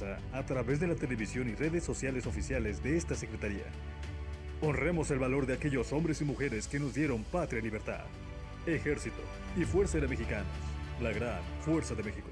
a través de la televisión y redes sociales oficiales de esta Secretaría. Honremos el valor de aquellos hombres y mujeres que nos dieron patria y libertad. Ejército y Fuerza de Mexicanos, la gran Fuerza de México.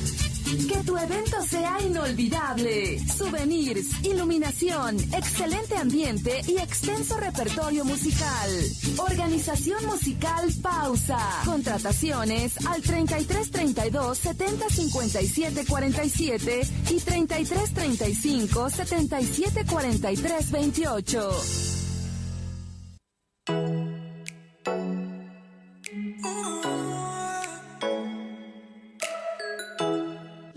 Que tu evento sea inolvidable. Souvenirs, iluminación, excelente ambiente y extenso repertorio musical. Organización musical Pausa. Contrataciones al 33 32 70 57 47 y 33 35 77 43 28.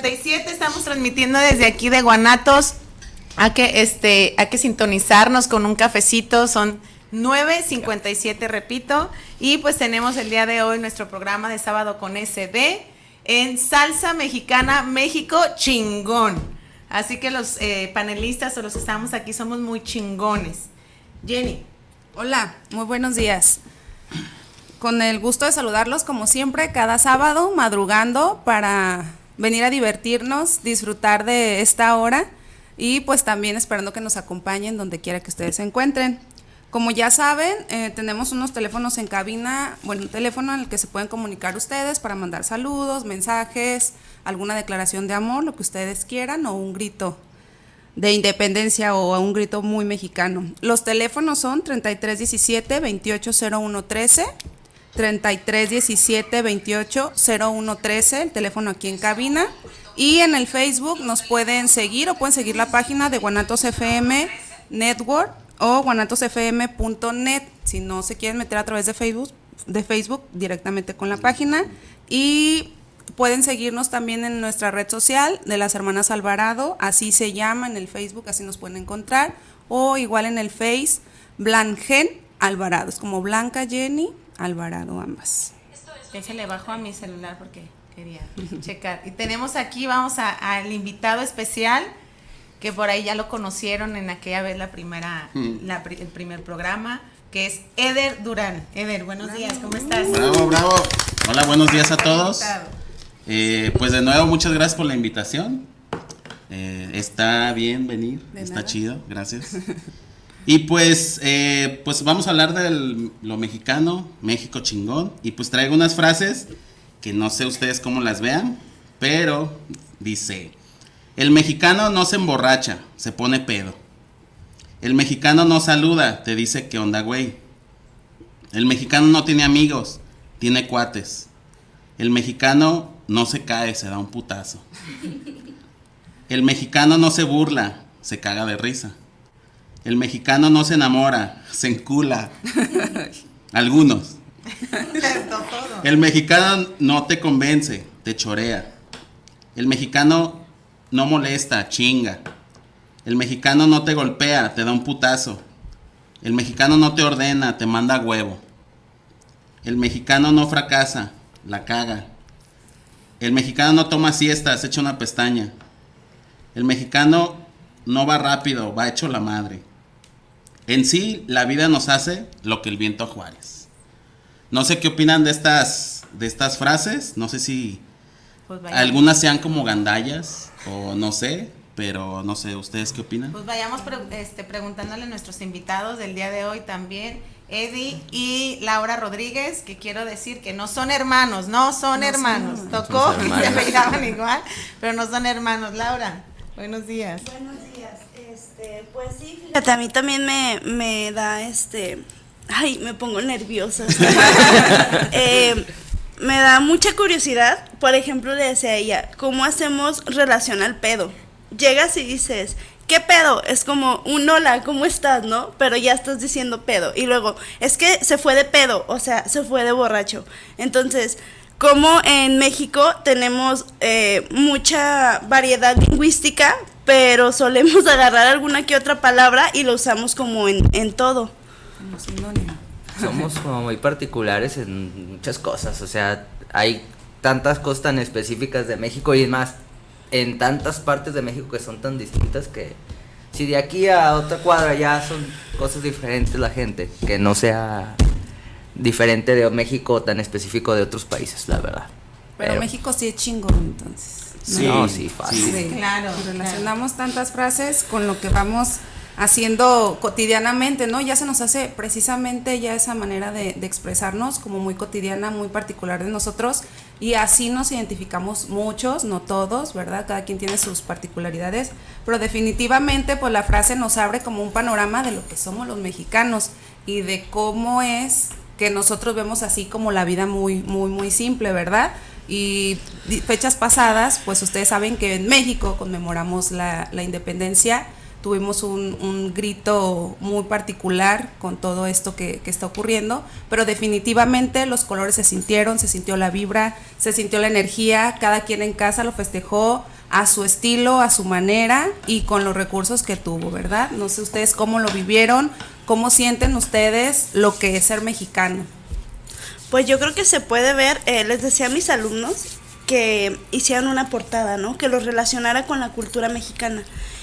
9.57, estamos transmitiendo desde aquí de Guanatos. Hay que, este, hay que sintonizarnos con un cafecito, son 9.57, repito. Y pues tenemos el día de hoy nuestro programa de sábado con SD en Salsa Mexicana México Chingón. Así que los eh, panelistas o los que estamos aquí somos muy chingones. Jenny. Hola, muy buenos días. Con el gusto de saludarlos como siempre cada sábado, madrugando para venir a divertirnos, disfrutar de esta hora y pues también esperando que nos acompañen donde quiera que ustedes se encuentren. Como ya saben, eh, tenemos unos teléfonos en cabina, bueno, un teléfono en el que se pueden comunicar ustedes para mandar saludos, mensajes, alguna declaración de amor, lo que ustedes quieran o un grito de independencia o un grito muy mexicano. Los teléfonos son 3317 280113 3317 280113, el teléfono aquí en cabina. Y en el Facebook nos pueden seguir o pueden seguir la página de Guanatos FM Network o guanatosfm.net. Si no se quieren meter a través de Facebook, de Facebook directamente con la página. Y pueden seguirnos también en nuestra red social de las hermanas Alvarado, así se llama en el Facebook, así nos pueden encontrar. O igual en el Face, Blangen Alvarado. Es como Blanca Jenny Alvarado, ambas. Déjale bajo a mi celular porque quería checar. Y tenemos aquí, vamos a- al invitado especial, que por ahí ya lo conocieron en aquella vez la primera, Mm. la el primer programa, que es Eder Durán. Eder, buenos días, ¿cómo estás? Bravo, bravo. Hola, buenos días a todos. Eh, pues de nuevo, muchas gracias por la invitación. Eh, está bien venir, De está nada. chido, gracias. Y pues, eh, pues vamos a hablar de lo mexicano, México chingón. Y pues traigo unas frases que no sé ustedes cómo las vean, pero dice, el mexicano no se emborracha, se pone pedo. El mexicano no saluda, te dice qué onda, güey. El mexicano no tiene amigos, tiene cuates. El mexicano no se cae, se da un putazo. El mexicano no se burla, se caga de risa. El mexicano no se enamora, se encula. Algunos. El mexicano no te convence, te chorea. El mexicano no molesta, chinga. El mexicano no te golpea, te da un putazo. El mexicano no te ordena, te manda huevo. El mexicano no fracasa, la caga. El mexicano no toma siestas, echa una pestaña. El mexicano no va rápido, va hecho la madre. En sí, la vida nos hace lo que el viento a Juárez. No sé qué opinan de estas, de estas frases. No sé si Pues algunas sean como gandallas o no sé, pero no sé, ¿ustedes qué opinan? pues vayamos pre- este, preguntándole a nuestros invitados del día de hoy también, Eddie y Laura Rodríguez, que quiero decir que no son hermanos, no son hermanos. Tocó son y se igual, pero no son hermanos. Laura, buenos días. Buenos días. Este, pues sí, fíjate, a mí también me, me da este. Ay, me pongo nerviosa. Eh, me da mucha curiosidad. Por ejemplo, le decía a ella, ¿cómo hacemos relación al pedo? Llegas y dices, ¿qué pedo? Es como un hola, ¿cómo estás? ¿No? Pero ya estás diciendo pedo. Y luego, es que se fue de pedo, o sea, se fue de borracho. Entonces, como en México tenemos eh, mucha variedad lingüística, pero solemos agarrar alguna que otra palabra y lo usamos como en, en todo. Como sinónimo. Somos como muy particulares en muchas cosas, o sea, hay tantas cosas tan específicas de México y es más, en tantas partes de México que son tan distintas que si de aquí a otra cuadra ya son cosas diferentes la gente, que no sea diferente de México tan específico de otros países, la verdad. Pero, México sí es chingón, entonces. Sí, no, sí, fácil. Sí, Claro, relacionamos tantas frases con lo que vamos haciendo cotidianamente, ¿no? Ya se nos hace precisamente ya esa manera de, de expresarnos como muy cotidiana, muy particular de nosotros y así nos identificamos muchos, no todos, ¿verdad? Cada quien tiene sus particularidades, pero definitivamente pues la frase nos abre como un panorama de lo que somos los mexicanos y de cómo es que nosotros vemos así como la vida muy, muy, muy simple, ¿verdad? Y fechas pasadas, pues ustedes saben que en México conmemoramos la, la independencia, tuvimos un, un grito muy particular con todo esto que, que está ocurriendo, pero definitivamente los colores se sintieron, se sintió la vibra, se sintió la energía, cada quien en casa lo festejó a su estilo, a su manera y con los recursos que tuvo, ¿verdad? No sé ustedes cómo lo vivieron, cómo sienten ustedes lo que es ser mexicano. Pues yo creo que se puede ver, eh, les decía a mis alumnos que hicieran una portada, ¿no? Que los relacionara con la cultura mexicana.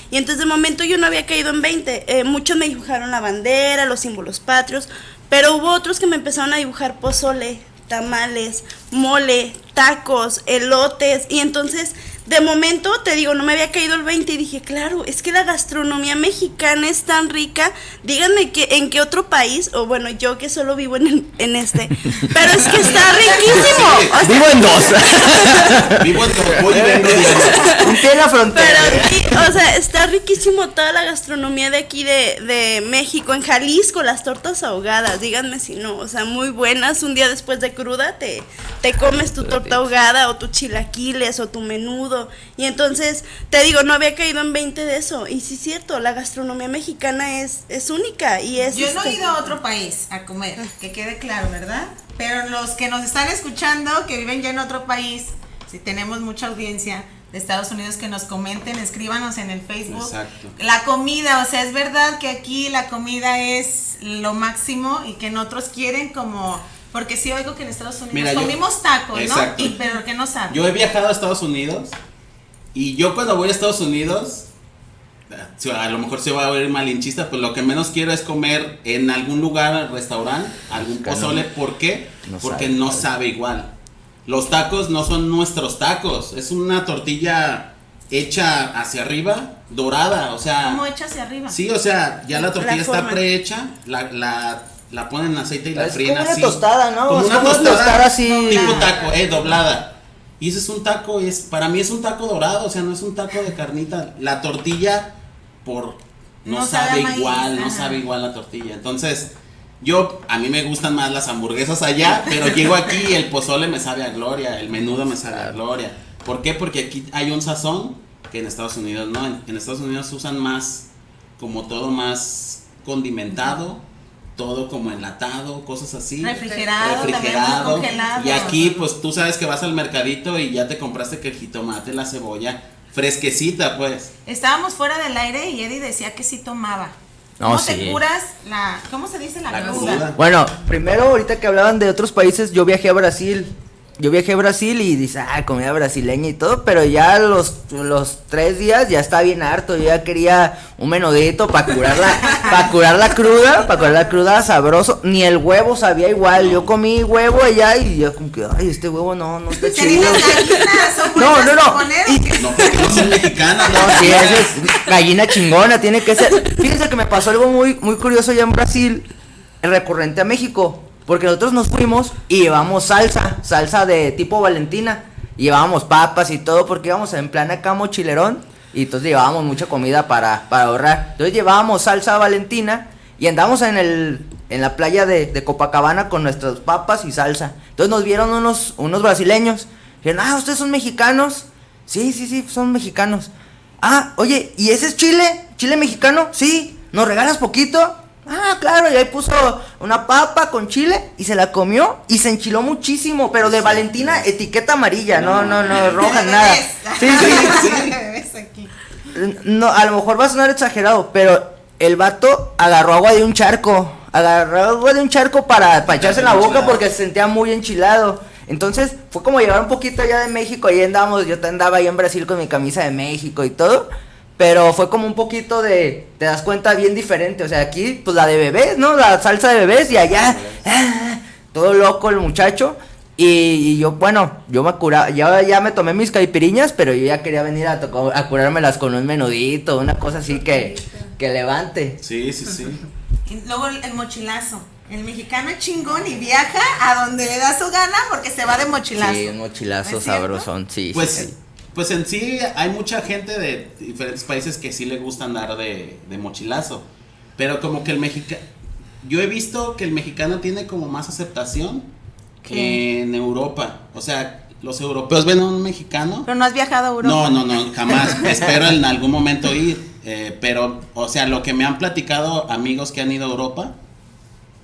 Y entonces de momento yo no había caído en 20. Eh, muchos me dibujaron la bandera, los símbolos patrios, pero hubo otros que me empezaron a dibujar pozole, tamales, mole, tacos, elotes. Y entonces de momento, te digo, no me había caído el 20 y dije, claro, es que la gastronomía mexicana es tan rica. Díganme que en qué otro país, o bueno, yo que solo vivo en, el- en este, pero es que está riquísimo. O sea, Vivo en dos. Vivo en Topó y vengo de- Un pie en la frontera. Pero sí, o sea, está riquísimo toda la gastronomía de aquí de, de México, en Jalisco, las tortas ahogadas, díganme si no, o sea, muy buenas, un día después de cruda te, te comes tu torta ahogada o tu chilaquiles o tu menudo, y entonces, te digo, no había caído en 20 de eso, y sí es cierto, la gastronomía mexicana es, es única, y es... Yo no he este, ido a otro país a comer, que quede claro, ¿verdad? Pero los que nos están escuchando, que viven ya en otro país, si tenemos mucha audiencia de Estados Unidos, que nos comenten, escríbanos en el Facebook. Exacto. La comida, o sea, es verdad que aquí la comida es lo máximo y que en otros quieren como... Porque sí oigo que en Estados Unidos Mira, yo- comimos tacos, ¿no? Exacto. Y, pero que no saben. Yo he viajado a Estados Unidos y yo cuando voy a Estados Unidos, eh, a lo mejor se va a ver malinchista, pues lo que menos quiero es comer en algún lugar, restaurante, algún pozole. ¿Por qué? No Porque sabe no sabe igual. Los tacos no son nuestros tacos, es una tortilla hecha hacia arriba, dorada, o sea... ¿Cómo echa hacia arriba? Sí, o sea, ya la tortilla está prehecha, la, la, la ponen en aceite y la Es fríen como una tostada, ¿no? Como Es una como una tostada, tostada así. Tipo Doblada. taco, eh, doblada. Y ese es un taco, es para mí es un taco dorado, o sea, no es un taco de carnita. La tortilla por no, No sabe sabe, maíz, igual, no ajá. sabe igual la tortilla. Entonces, Yo, a mí me gustan más las hamburguesas allá, pero llego aquí y el pozole me sabe a gloria, el menudo me sabe a gloria. ¿Por qué? Porque aquí hay un sazón que en Estados Unidos no. En, en Estados Unidos usan más, como todo más condimentado, todo como enlatado, cosas así. Refrigerado, refrigerado. congelado. Y aquí, pues tú sabes que vas al mercadito y ya te compraste que el jitomate, la cebolla, fresquecita, pues. Estábamos fuera del aire y Eddie decía que sí tomaba. No, ¿Cómo sí. te curas la, cómo se dice la, La cruda? cruda. Bueno, primero ahorita que hablaban de otros países, yo viajé a Brasil. Yo viajé a Brasil y dice, ah, comida brasileña y todo, pero ya los, los tres días ya estaba bien harto, yo ya quería un menudito para curar la, para curar la cruda, para curar la cruda sabroso, ni el huevo sabía igual, yo comí huevo allá y yo como que, ay, este huevo no, no está chido. No, no, no. No, porque no son mexicanas, No, sí, es gallina chingona, tiene que ser. Fíjense que me pasó algo muy, muy curioso allá en Brasil, recurrente a México, porque nosotros nos fuimos y llevamos salsa, salsa de tipo Valentina, llevábamos papas y todo, porque íbamos en plan acá mochilerón, y entonces llevábamos mucha comida para, para ahorrar. Entonces llevábamos salsa Valentina y andamos en el en la playa de, de Copacabana con nuestras papas y salsa. Entonces nos vieron unos, unos brasileños. Dijeron, ah, ¿ustedes son mexicanos? Sí, sí, sí, son mexicanos. Ah, oye, ¿y ese es Chile? ¿Chile mexicano? Sí. ¿Nos regalas poquito? Ah, claro, y ahí puso una papa con chile y se la comió y se enchiló muchísimo, pero de Valentina, etiqueta amarilla, no, no, no, roja, nada. Sí, sí, aquí. no, a lo mejor va a sonar exagerado, pero el vato agarró agua de un charco. Agarró agua de un charco para, para echarse en la boca porque se sentía muy enchilado. Entonces fue como llevar un poquito allá de México. Ahí andamos, yo andaba ahí en Brasil con mi camisa de México y todo. Pero fue como un poquito de, te das cuenta, bien diferente. O sea, aquí, pues la de bebés, ¿no? La salsa de bebés y allá, ah, todo loco el muchacho. Y, y yo, bueno, yo me curaba, ya, ya me tomé mis caipiriñas, pero yo ya quería venir a, toco- a curármelas con un menudito, una cosa así que, que levante. Sí, sí, sí. Y luego el, mochilazo. El mexicano es chingón y viaja a donde le da su gana porque se va de mochilazo. Sí, un mochilazo ¿Es cierto? sabrosón, sí. Pues, sí, sí. Pues en sí hay mucha gente de diferentes países que sí le gusta andar de, de mochilazo. Pero como que el mexicano... Yo he visto que el mexicano tiene como más aceptación que en Europa. O sea, los europeos ven a un mexicano... Pero no has viajado a Europa. No, no, no, jamás. Espero en algún momento ir. eh, pero, o sea, lo que me han platicado amigos que han ido a Europa,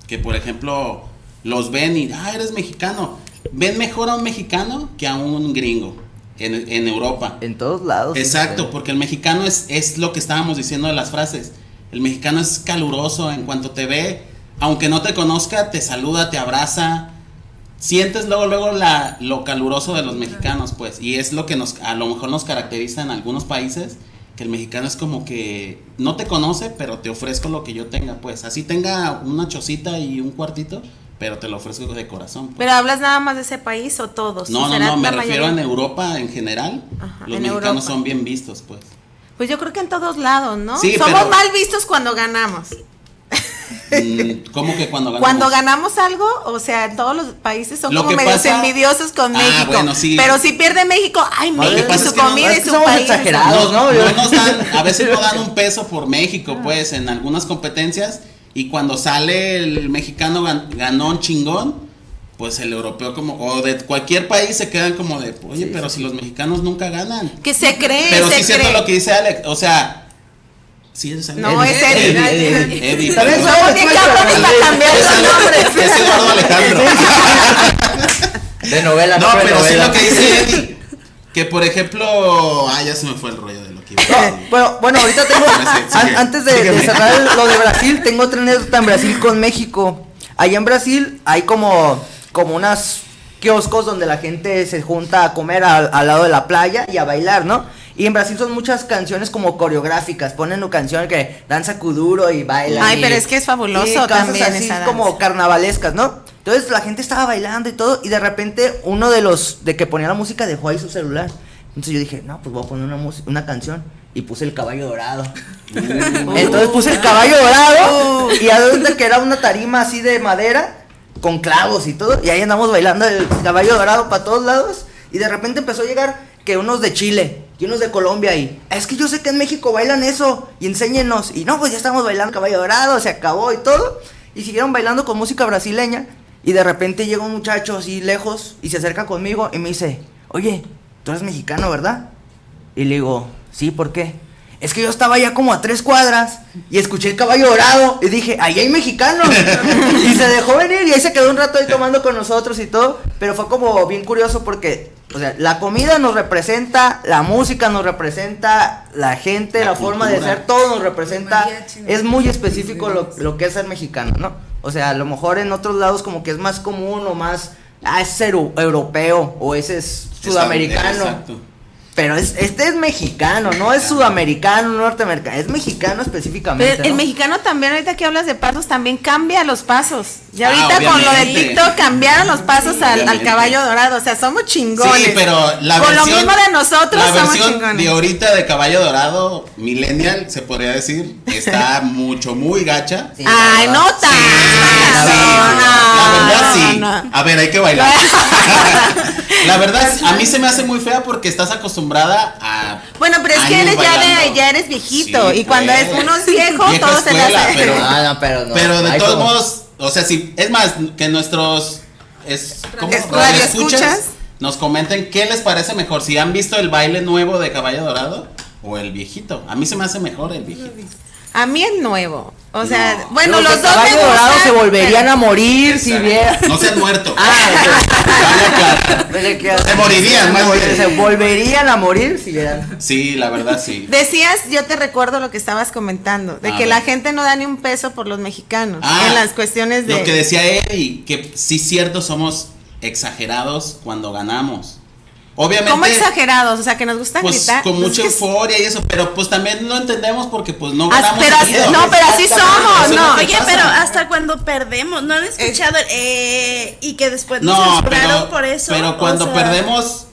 que por ejemplo los ven y, ah, eres mexicano. Ven mejor a un mexicano que a un gringo en, en Europa. En todos lados. Exacto, sí. porque el mexicano es, es lo que estábamos diciendo de las frases. El mexicano es caluroso en cuanto te ve, aunque no te conozca, te saluda, te abraza. Sientes luego, luego la, lo caluroso de los mexicanos, pues. Y es lo que nos, a lo mejor nos caracteriza en algunos países, que el mexicano es como que no te conoce, pero te ofrezco lo que yo tenga, pues. Así tenga una chocita y un cuartito, pero te lo ofrezco de corazón. pues. Pero hablas nada más de ese país o todos. No, no, ¿Será no, me refiero mayoría? en Europa en general. Ajá, los en mexicanos Europa. son bien vistos, pues. Pues yo creo que en todos lados, ¿no? Sí, Somos pero- mal vistos cuando ganamos. Mm, ¿Cómo que cuando ganamos? Cuando ganamos algo, o sea, en todos los países son Lo como medios pasa- envidiosos con Ah, México. bueno, sí. Pero si pierde México, ay, Lo que México su es que no- comida es y que su somos país. exagerados. No, ¿no? no nos dan, a veces no dan un peso por México, pues, en algunas competencias. Y cuando sale el mexicano gan- ganón chingón, pues el europeo como, o de cualquier país se quedan como de, oye, pero si los mexicanos nunca ganan. Que se cree, Pero se sí siento cree. lo que dice Alex, o sea, sí es Alex. No, es Eddie. Eddie, Eddie, Eddie, ¿Sabes? perdón. Somos bien cabrones para cambiar los nombres. es Eduardo Alejandro. De novela, No, pero sí lo que dice Eddie. Que por ejemplo, ah, ya se me fue el rollo de bueno, bueno, ahorita tengo, an- antes de, de cerrar lo de Brasil, tengo otra anécdota en Brasil con México. Allá en Brasil hay como, como unas kioscos donde la gente se junta a comer al, al lado de la playa y a bailar, ¿no? Y en Brasil son muchas canciones como coreográficas, ponen una canción que danza kuduro y bailan. Ay, y- pero es que es fabuloso y cosas también así esa danza. como carnavalescas, ¿no? Entonces la gente estaba bailando y todo y de repente uno de los de que ponía la música dejó ahí su celular. Entonces yo dije, no, pues voy a poner una, una canción y puse el caballo dorado. Entonces puse el caballo dorado y a donde que era una tarima así de madera con clavos y todo y ahí andamos bailando el caballo dorado para todos lados y de repente empezó a llegar que unos de Chile y unos de Colombia y es que yo sé que en México bailan eso y enséñenos y no pues ya estamos bailando caballo dorado se acabó y todo Y siguieron bailando con música brasileña. Y de repente llega un muchacho así lejos y se acerca conmigo y me dice, oye, tú eres mexicano, ¿verdad? Y le digo, sí, ¿por qué? Es que yo estaba ya como a tres cuadras y escuché el caballo dorado y dije, ahí hay mexicanos. y se dejó venir y ahí se quedó un rato ahí tomando con nosotros y todo. Pero fue como bien curioso porque, o sea, la comida nos representa, la música nos representa, la gente, la, La forma de ser, todo nos representa. Es muy específico lo, lo que es ser mexicano, ¿no? O sea, a lo mejor en otros lados como que es más común o más, ah, ese es euro- europeo o ese es sudamericano. Exacto. Pero es, este es mexicano, no es sudamericano, norteamericano, es mexicano específicamente. Pero el ¿no? mexicano también, ahorita que hablas de pasos, también cambia los pasos. Ya Ah, ahorita con lo de. TikTok cambiaron los pasos al, caballo dorado. O sea, somos chingones. Sí, pero la Con versión, lo mismo de nosotros la somos versión chingones. de ahorita de Caballo Dorado, Millennial, se podría decir, está mucho, muy gacha. Sí, Ay, no. Sí, no, la verdad sí. A ver, hay que bailar. la verdad, a mí se me hace muy fea porque estás acostumbrada a. Bueno, pero es que eres ya, de, ya eres viejito. Sí, y cuando pues. es uno es viejo, Vieja todo se le escuela, hace. pero- Ah, no, pero no. Pero de todos como- modos, o sea, si es más, que nuestros es, ¿cómo? Es- radioescuchas radioescuchas. nos comenten qué les parece mejor, si han visto el baile nuevo de Caballo Dorado o el viejito. A mí se me hace mejor el viejito. A mí es nuevo. O sea, No. bueno, Pero los dos me gustan, se volverían pero- a morir si viera. No se han muerto. Ah, que- Se morirían, más bien. Se volverían a morir si vieran. Sí, la verdad sí. Decías, yo te recuerdo lo que estabas comentando, de A que ver. la gente no da ni un peso por los mexicanos Ah, en las cuestiones de... Lo que decía Eddie, que sí cierto somos exagerados cuando ganamos. Obviamente. ¿Cómo exagerados? O sea, que nos gusta Pues gritar. con Pues mucha euforia y eso, pero pues también lo entendemos porque pues no ganamos. pero así- seguido. no, pero así somos, no. Oye, pasa. pero hasta cuando perdemos, ¿no han escuchado el eh, y que después nos No, pero, por eso? pero O cuando sea, perdemos,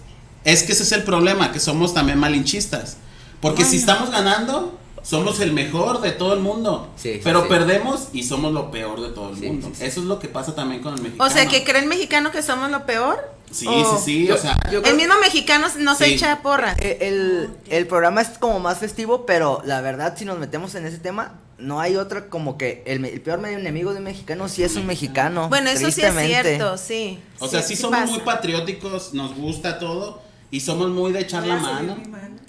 es que ese es el problema, que somos también malinchistas. Porque si estamos ganando, somos el mejor de todo el mundo. Sí, sí, pero sí. perdemos y somos lo peor de todo el Sí, mundo. sí, sí. Eso es lo que pasa también con el mexicano. O sea, que cree el mexicano que somos lo peor. Sí, o- sí, sí, Yo- o sea. yo El mismo mexicano nos Sí. echa porra. Eh, El, el programa es como más festivo, pero la verdad, si nos metemos en ese tema, no hay otra como que el, me- el peor medio enemigo de un mexicano sí es un mexicano. Bueno, eso sí es cierto, sí. O sea, sí, sí somos pasa. muy patrióticos, nos gusta todo y somos muy de echar la mano.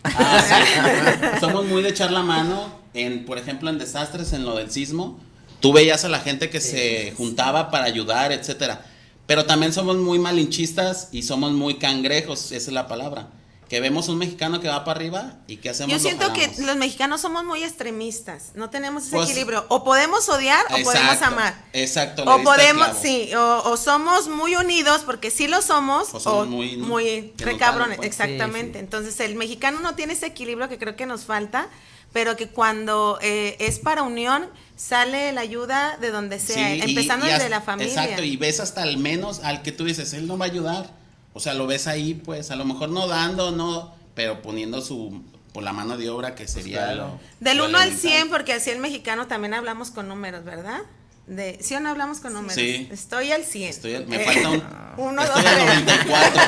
Ah, sí. somos muy de echar la mano en, por ejemplo, en desastres, en lo del sismo. Tú veías a la gente que se juntaba para ayudar, etcétera. Pero también somos muy malinchistas y somos muy cangrejos, esa es la palabra. Que vemos un mexicano que va para arriba y que hacemos Yo Lo siento que los mexicanos somos muy extremistas, no tenemos ese Pues- equilibrio. O podemos odiar o podemos amar. Exacto. O podemos, sí, o, o somos muy unidos porque sí lo somos, O o, somos muy- muy, nos recabrones, pues. exactamente. Sí, sí. Entonces el mexicano no tiene ese equilibrio que creo que nos falta, pero que cuando eh, es para unión sale la ayuda de donde sea, Sí, y- empezando y desde hasta- la familia. Exacto, y ves hasta al menos al que tú dices, él no va a ayudar. O sea, lo ves ahí, pues, a lo mejor no dando, no, pero poniendo su, por la mano de obra que sería claro. lo- Del lo 1 al elemental. 100, porque así el mexicano también hablamos con números, ¿verdad? De, ¿Sí o no hablamos con números? Sí. Estoy al 100. Estoy al- me Eh, falta un, uno, estoy dos, al tres. 94,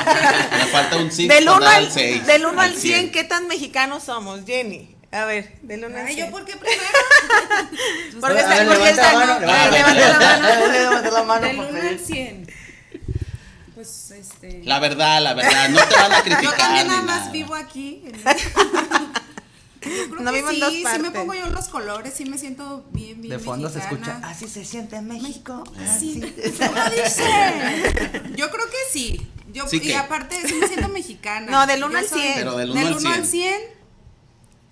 me falta un 5 Del 1 al, seis, del uno al 100, 100. ¿qué tan mexicanos somos, Jenny? A ver, del 1 al 100. Ay, ¿yo por qué primero? Porque, está, porque está, eh, levanta la mano. Levanta la mano Del para 1 pedir. al 100. Pues este. La verdad, la verdad, no te van a criticar Yo también nada más nada. vivo aquí. en- Yo creo No que vivo en sí, dos sí me pongo yo los colores, sí me siento bien, bien De fondo se mexicana. escucha. Así se siente en México. Sí, así". ¿cómo dice? Yo creo que sí. Yo, Sí y que- aparte sí me siento mexicana. No, del uno Yo al soy- 100. Pero del uno al 1 al 100.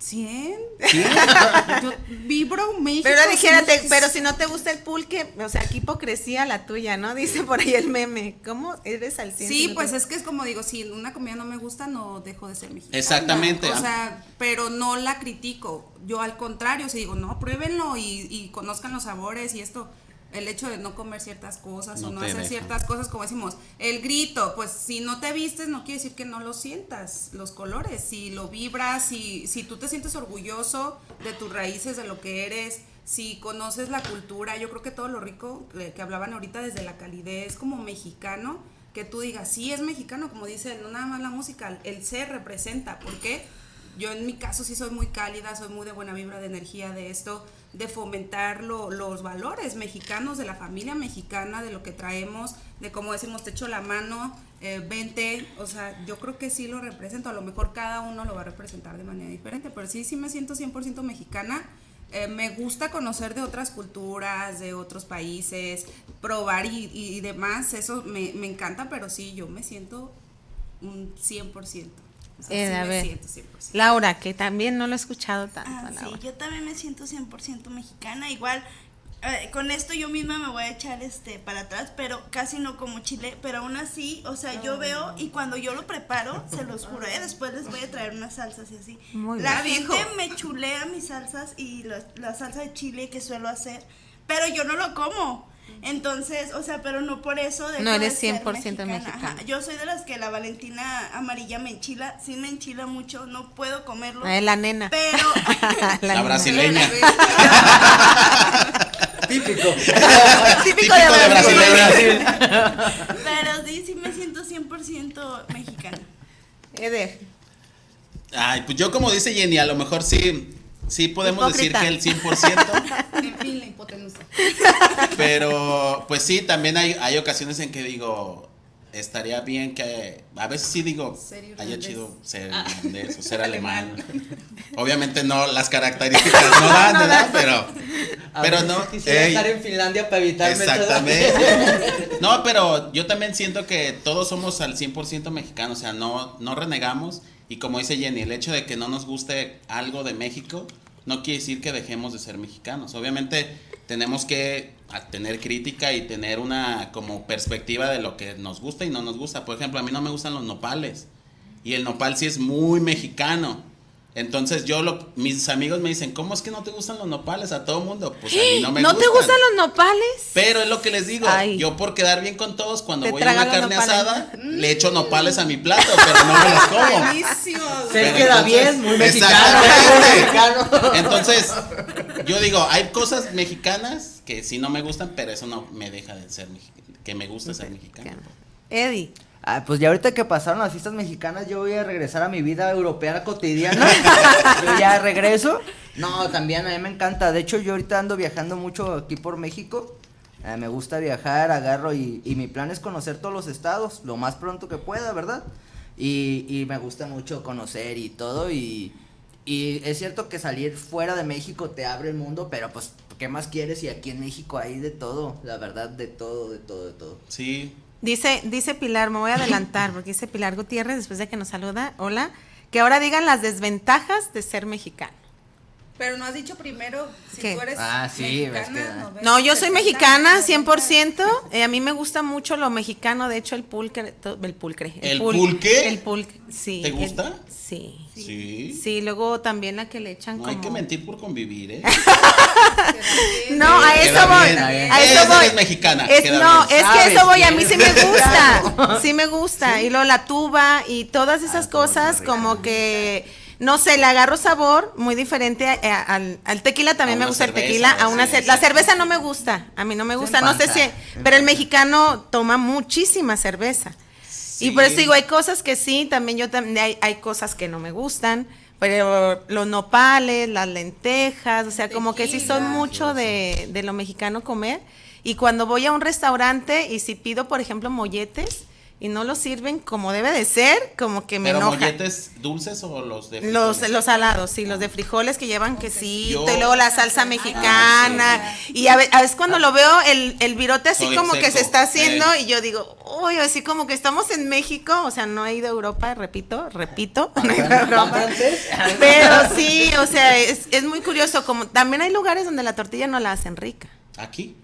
100. 100. ¿Sí? Yo vibro México. Pero dijérate, sí, pero si no te gusta el pulque, o sea, qué hipocresía la tuya, ¿no? Dice por ahí el meme. ¿Cómo eres al 100? Sí, si no pues te- es que es como digo, si una comida no me gusta, no dejo de ser mexicana. Exactamente. O sea, pero no la critico. Yo al contrario, si digo, no, pruébenlo y, y conozcan los sabores y esto. El hecho de no comer ciertas cosas o No hacer ciertas cosas, como decimos, el grito, pues si no te vistes, no quiere decir que no lo sientas, los colores. Si lo vibras, si, si tú te sientes orgulloso de tus raíces, de lo que eres, si conoces la cultura, yo creo que todo lo rico que, que hablaban ahorita desde la calidez como mexicano, que tú digas, sí es mexicano, como dice, no nada más la música, el ser representa, ¿por qué? yo en mi caso sí soy muy cálida, soy muy de buena vibra, de energía, de esto, de fomentar lo- los valores mexicanos, de la familia mexicana, de lo que traemos, de como decimos, te echo la mano, eh, vente, o sea, yo creo que sí lo represento, a lo mejor cada uno lo va a representar de manera diferente, pero sí, sí me siento 100% mexicana. Eh, me gusta conocer de otras culturas, de otros países, probar y, y demás, eso me, me encanta, pero sí, yo me siento un 100%. O sea, Eh, sí a me ver, siento 100%. Laura, que también no lo he escuchado tanto. Ah, sí, yo también me siento 100% mexicana. Igual, eh, con esto yo misma me voy a echar este para atrás, pero casi no como chile. Pero aún así, o sea, yo veo y cuando yo lo preparo, se los juro, eh, después les voy a traer unas salsas y así. Muy La bien. gente me chulea mis salsas y la, la salsa de chile que suelo hacer, pero yo no lo como. Entonces, o sea, pero no por eso No eres ser 100% Ajá, mexicana. Yo soy de las que la Valentina amarilla me enchila, sí me enchila mucho, no puedo comerlo. Ah, la nena. Pero La nena. brasileña. Típico. Típico de brasileña. Pero sí, sí me siento 100% mexicana. Eder. Ay, pues yo como dice Jenny, a lo mejor sí, sí podemos Hipócrita. decir que el 100%, En fin, la hipotenusa. pero pues sí, también hay, hay ocasiones en que digo, estaría bien que, a veces sí digo, haya chido ser irlandés o ser alemán. Obviamente no, las características no dan, ¿verdad? Pero, A pero no. Quisiera ey, estar en Finlandia para evitarme todo. Exactamente. No, pero yo también siento que todos somos al 100% mexicanos, o sea, no, no renegamos. Y como dice Jenny, el hecho de que no nos guste algo de México no quiere decir que dejemos de ser mexicanos. Obviamente tenemos que a- tener crítica y tener una como perspectiva de lo que nos gusta y no nos gusta. Por ejemplo, a mí no me gustan los nopales. Y el nopal sí es muy mexicano. Entonces yo lo, mis amigos me dicen, ¿cómo es que no te gustan los nopales a todo mundo? Pues a mí no me ¿No te gustan los nopales? pero es lo que les digo, Ay. yo por quedar bien con todos, cuando voy a una carne nopales. asada, le echo nopales a mi plato, pero no me los como. Buenísimo. Se Pero queda entonces- bien, muy mexicano. Exactamente. mexicano. Entonces, yo digo, hay cosas mexicanas que sí no me gustan, pero eso no me deja de ser mexicano, que me gusta ser mexicano. Eddie. Ah, pues ya ahorita que pasaron las fiestas mexicanas, yo voy a regresar a mi vida europea cotidiana. yo ya regreso. No, también a mí me encanta. De hecho, yo ahorita ando viajando mucho aquí por México. Eh, me gusta viajar, agarro y, y mi plan es conocer todos los estados lo más pronto que pueda, ¿verdad? Y, y me gusta mucho conocer y todo. Y, y es cierto que salir fuera de México te abre el mundo, pero pues, ¿qué más quieres? Y aquí en México hay de todo, la verdad, de todo, de todo, de todo. Sí, Dice, dice Pilar, me voy a adelantar, porque dice Pilar Gutiérrez, después de que nos saluda, hola, que ahora digan las desventajas de ser mexicano. Pero no has dicho primero si ¿Qué? tú eres Ah, sí, mexicana, que- no yo soy 70, mexicana, 90. 100%. eh, a mí me gusta mucho lo mexicano, de hecho el pulque, to- el pulcre. ¿El pul- pulque? El pulque, sí. ¿Te el- gusta? sí. sí. Sí, luego también la que le echan No como... hay que mentir por convivir, ¿eh? No, a Queda eso voy. bien, A Esa eso voy. es mexicana, Es- no, bien. es que eso voy, a mí sí me gusta. Sí me gusta. Y luego la tuba y todas Ah, esas cosas como que no sé, le agarro sabor muy diferente a- a- al, al tequila también me gusta el tequila, a una sí, cer- la cerveza no me gusta, a mí no me gusta, no sé si, pero el mexicano toma muchísima cerveza. Y por eso digo, hay cosas que sí, también yo también hay, hay cosas que no me gustan, pero los nopales, las lentejas, o sea, como que sí son mucho de, de lo mexicano comer. Y cuando voy a un restaurante y si pido, por ejemplo, molletes y no los sirven como debe de ser, como que me Pero enoja. molletes dulces o los de frijoles? los salados, sí, los de frijoles que llevan quesito Yo- y luego la salsa mexicana. Y a ve- a veces cuando lo veo, el, el virote así como que se está haciendo eh. y yo digo, uy, así como que estamos en México, o sea, no he ido a Europa, repito, repito, no he ido a Europa. francés? Pero sí, o sea, es, es muy curioso, como también hay lugares donde la tortilla no la hacen rica. ¿Aquí?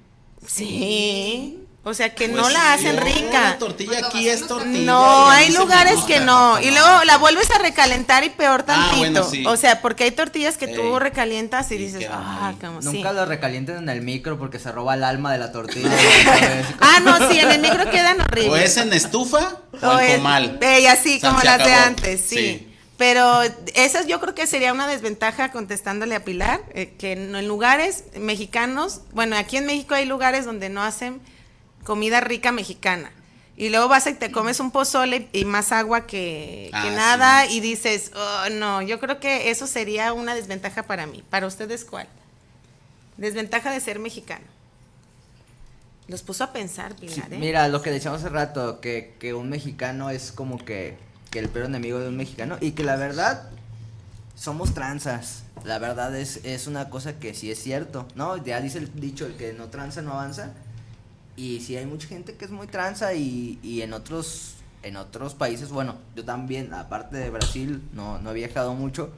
Sí. O sea, que Pues no la hacen yo, rica. La tortilla aquí es tortilla. No, hay lugares gusta. que no. Y luego la vuelves a recalentar y peor Ah, tantito. bueno, sí. O sea, porque hay tortillas que tú recalientas y Sí, dices, ah, como sí. Nunca lo recalienten en el micro porque se roba el alma de la tortilla. Ah, no, sí, en el micro quedan horribles. O es en estufa o, O en es- comal. y así como las de antes, sí. Sí. Pero esa yo creo que sería una desventaja contestándole a Pilar, eh, que en, en lugares mexicanos, bueno, aquí en México hay lugares donde no hacen comida rica mexicana. Y luego vas y te comes un pozole y más agua que, que Ah, nada y dices, oh, no, yo creo que eso sería una desventaja para mí. ¿Para ustedes cuál? Desventaja de ser mexicano. Los puso a pensar, Pilar, ¿eh? Mira, lo que decíamos hace rato, que, que un mexicano es como que, que el peor enemigo de un mexicano y que la verdad somos tranzas. La verdad es, es una cosa que sí es cierto, ¿no? Ya dice el dicho, el que no tranza no avanza. Y sí hay mucha gente que es muy tranza y, y en otros en otros países, bueno, yo también, aparte de Brasil, no, no he viajado mucho,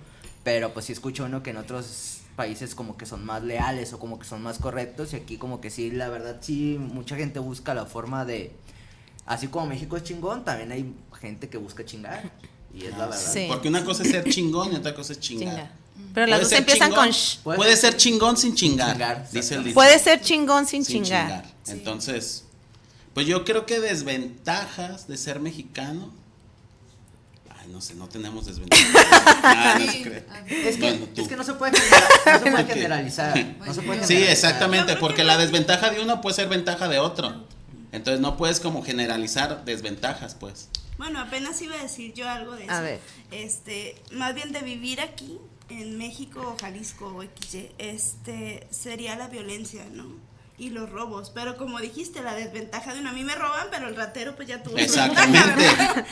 pero pues sí escucho uno que en otros países como que son más leales o como que son más correctos y aquí como que sí, la verdad sí, mucha gente busca la forma de, así como México es chingón, también hay gente que busca chingar y es la verdad. Sí. Porque una cosa es ser chingón y otra cosa es chingar. Chinga. Pero las dos empiezan chingón, con sh. Puede ser chingón sin chingar, Chingar, dice el dicho. Puede ser chingón sin, chingar. Entonces, pues yo creo que desventajas de ser mexicano. Ay, no sé, no tenemos desventajas. Ah, no se cree. Es que, Bueno, es que no se puede, general- no se puede generalizar. No se puede Sí, generalizar. exactamente, porque la desventaja de uno puede ser ventaja de otro. Entonces no puedes como generalizar desventajas, pues. Bueno, apenas iba a decir yo algo de eso. A ver. Este, más bien de vivir aquí, en México, Jalisco o XY, este, sería la violencia, ¿no? Y los robos. Pero como dijiste, la desventaja de uno, a mí me roban, pero el ratero pues ya tuvo su Exactamente.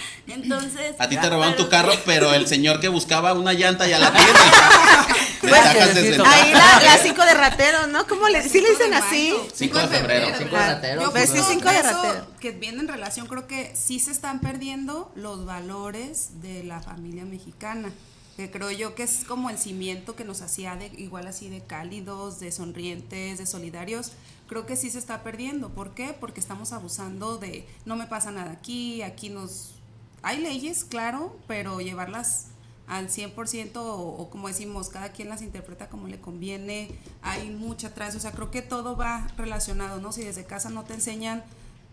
Entonces. A ti te pero tu carro, pero el señor que buscaba una llanta ya la tiene. Pues. Ahí la, la cinco de ratero, ¿no? ¿Cómo le, sí le dicen así? 5 de febrero. Cinco de ratero. Yo Pues sí, justo cinco de eso ratero. Que viene en relación, creo que sí se están perdiendo los valores de la familia mexicana. Que creo yo que es como el cimiento que nos hacía de, igual así de cálidos, de sonrientes, de solidarios. Creo que sí se está perdiendo. ¿Por qué? Porque estamos abusando de no me pasa nada aquí, aquí nos. Hay leyes, claro, pero llevarlas al 100% o, o como decimos, cada quien las interpreta como le conviene, hay mucha trans, o sea, creo que todo va relacionado, ¿no? Si desde casa no te enseñan,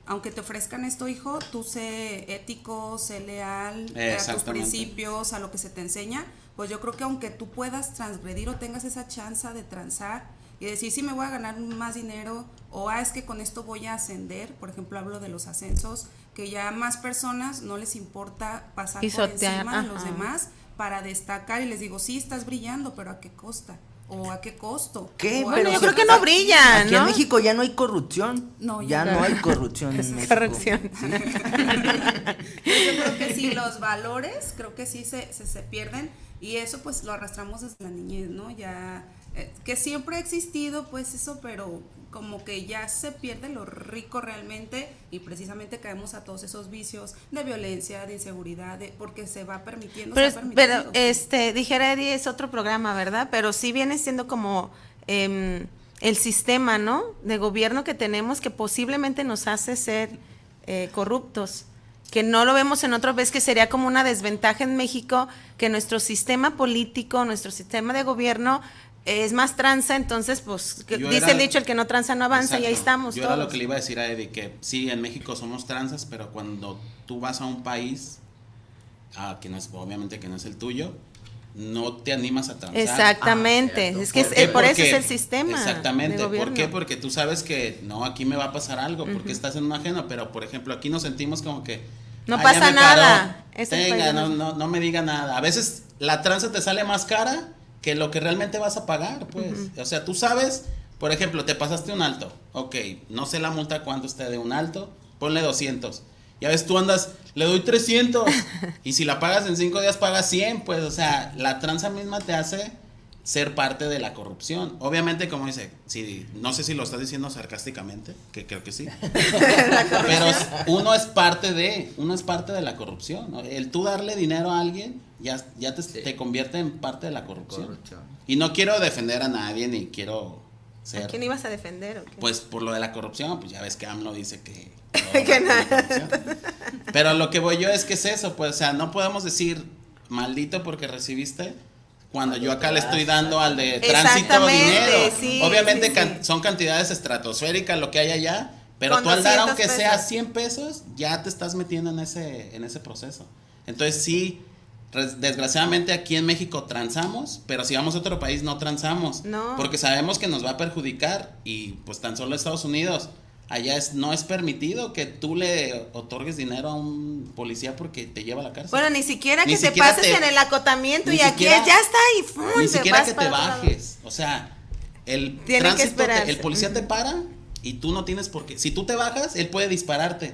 aunque te ofrezcan esto, hijo, tú sé ético, sé leal a tus principios, a lo que se te enseña, pues yo creo que aunque tú puedas transgredir o tengas esa chance de transar y decir, sí, me voy a ganar más dinero, o ah, es que con esto voy a ascender, por ejemplo, hablo de los ascensos, que ya más personas no les importa pasar por encima de los demás para destacar y les digo, sí, estás brillando, pero ¿a qué costa? ¿O a qué costo? ¿Qué? Bueno, yo creo que no brilla, Aquí ¿no? en México ya no hay corrupción. No, ya ya no no. hay corrupción en México. Corrección. Yo creo que sí, los valores creo que sí se, se, se pierden y eso pues lo arrastramos desde la niñez, ¿no? Ya, eh, que siempre ha existido pues eso, pero como que ya se pierde lo rico realmente y precisamente caemos a todos esos vicios de violencia, de inseguridad, de, porque se va permitiendo. se Pero, va pero permitiendo. este, dijera Eddie, es otro programa, ¿verdad? Pero sí viene siendo como em, el sistema, ¿no? De gobierno que tenemos que posiblemente nos hace ser eh, corruptos. Que no lo vemos en otro vez, que sería como una desventaja en México, que nuestro sistema político, nuestro sistema de gobierno es más tranza, entonces, pues, que dice era- el dicho, el que no tranza no avanza, y ahí estamos Yo todos. era lo que le iba a decir a Eddie, que sí, en México somos transas, pero cuando tú vas a un país, ah, que no es, obviamente que no es el tuyo, no te animas a transar. Exactamente, Ah, es que es- ¿Por eh, por eso es el sistema. Exactamente. de ¿Por qué? Porque tú sabes que no, aquí me va a pasar algo, porque estás en un ajeno, pero por ejemplo, aquí nos sentimos como que. No "Ah, pasa nada, paró, es Tenga, ¿no? no, no me diga nada. A veces la tranza te sale más cara que lo que realmente vas a pagar, pues. O sea, tú sabes, por ejemplo, te pasaste un alto. Ok, no sé la multa cuánto esté de un alto, ponle 200. Ya ves, tú andas, le doy 300. y si la pagas en 5 días, pagas 100. Pues, o sea, la tranza misma te hace ser parte de la corrupción. Obviamente, como dice, si, no sé si lo estás diciendo sarcásticamente, que creo que sí. Pero uno es parte de, uno es parte de la corrupción. ¿no? El tú darle dinero a alguien ya, ya te, te convierte en parte de la corrupción. Corrupción. Y no quiero defender a nadie ni quiero ¿A ser. quién ibas a defender? o qué? Pues por lo de la corrupción, pues ya ves que AMLO dice que. Que corrupción. Pero lo que voy yo es que es eso, pues, o sea, no podemos decir maldito porque recibiste cuando yo acá le estoy dando al de tránsito dinero. sí, Obviamente sí, can- son cantidades estratosféricas lo que hay allá, pero Con tú al dar 200 aunque sea pesos. 100 pesos, ya te estás metiendo en ese en ese proceso. Entonces sí, desgraciadamente aquí en México transamos, pero si vamos a otro país no transamos, No. porque sabemos que nos va a perjudicar y pues tan solo Estados Unidos Allá es, no es permitido que tú le otorgues dinero a un policía porque te lleva a la cárcel. Bueno, ni siquiera Ni que te siquiera pases te- en el acotamiento y aquí ya está y ¡fum! Ni siquiera que te bajes. O sea, el tránsito, te- el policía te para y tú no tienes por qué. Si tú te bajas, él puede dispararte.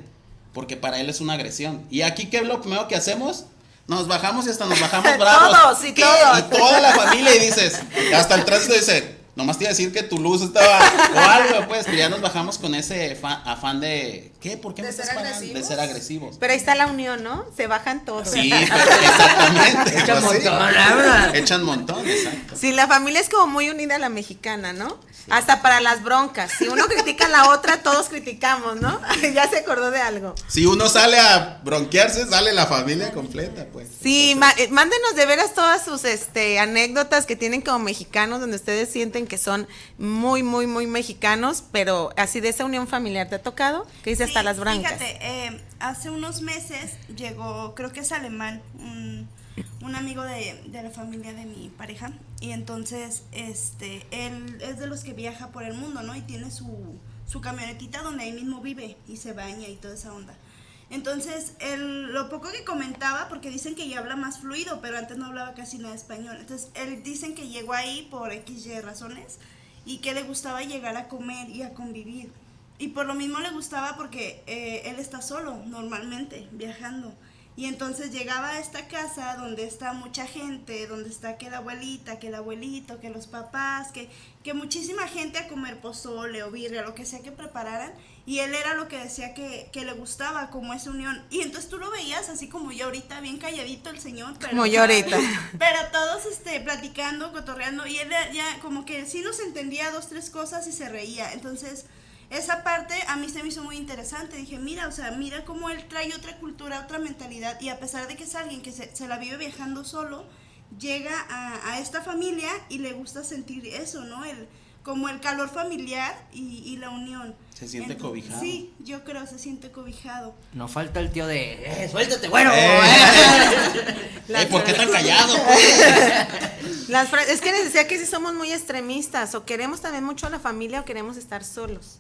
Porque para él es una agresión. Y aquí, ¿qué es lo primero que hacemos? Nos bajamos y hasta nos bajamos bravos. Todos, y ¿Qué? todos. Y toda la familia y dices, hasta el tránsito dice, nomás te iba a decir que tu luz estaba o algo, pues, pero ya nos bajamos con ese afán de, ¿qué? ¿Por qué ¿De me ser estás agresivos? De ser agresivos. Pero ahí está la unión, ¿no? Se bajan todos. Sí, exactamente. Echan pues sí. montón, ¿verdad? Echan montón, exacto. Sí, la familia es como muy unida a la mexicana, ¿no? Hasta para las broncas. Si uno critica a la otra, todos criticamos, ¿no? ya se acordó de algo. Si uno sale a bronquearse, sale la familia completa, pues. Sí, eh, mándenos de veras todas sus este, anécdotas que tienen como mexicanos, donde ustedes sienten que son muy, muy, muy mexicanos, pero así de esa unión familiar, ¿te ha tocado? Que dice hasta las brancas. Fíjate, eh, hace unos meses llegó, creo que es alemán, un, un amigo de, de la familia de mi pareja. Y entonces, este, él es de los que viaja por el mundo, ¿no? Y tiene su, su camionetita donde ahí mismo vive y se baña y toda esa onda. Entonces, él, lo poco que comentaba, porque dicen que ya habla más fluido, pero antes no hablaba casi nada español. Entonces, él dicen que llegó ahí por XY razones y que le gustaba llegar a comer y a convivir. Y por lo mismo le gustaba porque eh, él está solo normalmente, viajando. Y entonces llegaba a esta casa donde está mucha gente, donde está que la abuelita, que el abuelito, que los papás, que, que muchísima gente a comer pozole o birria, lo que sea que prepararan. Y él era lo que decía que, que le gustaba, como esa unión. Y entonces tú lo veías así como yo ahorita, bien calladito el señor. Pero, Como yo ahorita. Pero todos este, platicando, cotorreando. Y él ya como que sí nos entendía dos, tres cosas y se reía. Entonces esa parte a mí se me hizo muy interesante. Dije, mira, o sea, mira cómo él trae otra cultura, otra mentalidad. Y a pesar de que es alguien que se, se la vive viajando solo, llega a, a esta familia y le gusta sentir eso, ¿no? El, como el calor familiar y, y la unión. Se siente cobijado. Sí, yo creo, se siente cobijado. No falta el tío de, eh, suéltate, bueno. Eh, ¿Por qué tan callado? Las es que les decía que si somos muy extremistas, o queremos también mucho a la familia o queremos estar solos.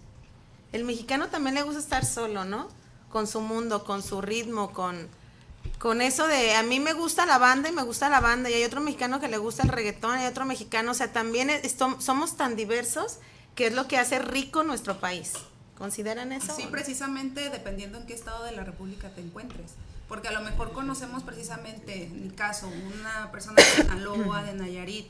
El mexicano también le gusta estar solo, ¿no? Con su mundo, con su ritmo, con, con eso de a mí me gusta la banda y me gusta la banda, y hay otro mexicano que le gusta el reggaetón, hay otro mexicano, o sea, también es- somos tan diversos que es lo que hace rico nuestro país. ¿Consideran eso? Sí, precisamente dependiendo en qué estado de la República te encuentres. Porque a lo mejor conocemos precisamente, en mi caso, una persona de Sinaloa, de Nayarit,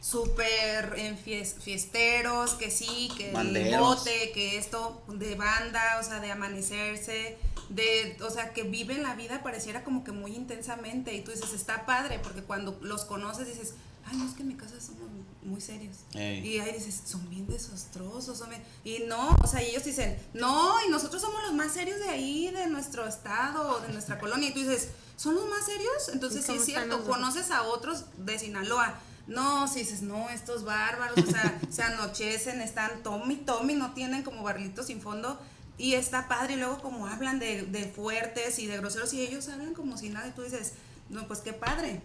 súper en fies- fiesteros, que sí, que el bote, que esto, de banda, o sea, de amanecerse, de, o sea, que viven la vida pareciera como que muy intensamente. Y tú dices, está padre, porque cuando los conoces dices, ay, no, es que en mi casa somos muy serios. Ey. Y ahí dices, son bien desastrosos. son bien-". Y no, o sea, y ellos dicen, no, y nosotros somos los más serios de ahí, de nuestro estado, de nuestra colonia. Y tú dices, ¿son los más serios? Entonces ¿Y sí es cierto, conoces a otros de Sinaloa. No, si dices, no, estos bárbaros, o sea, se anochecen, están Tommy, Tommy, no tienen como barrilitos sin fondo. Y está padre, y luego como hablan de, de fuertes y de groseros, y ellos hablan como si nada, y tú dices, no, pues qué padre,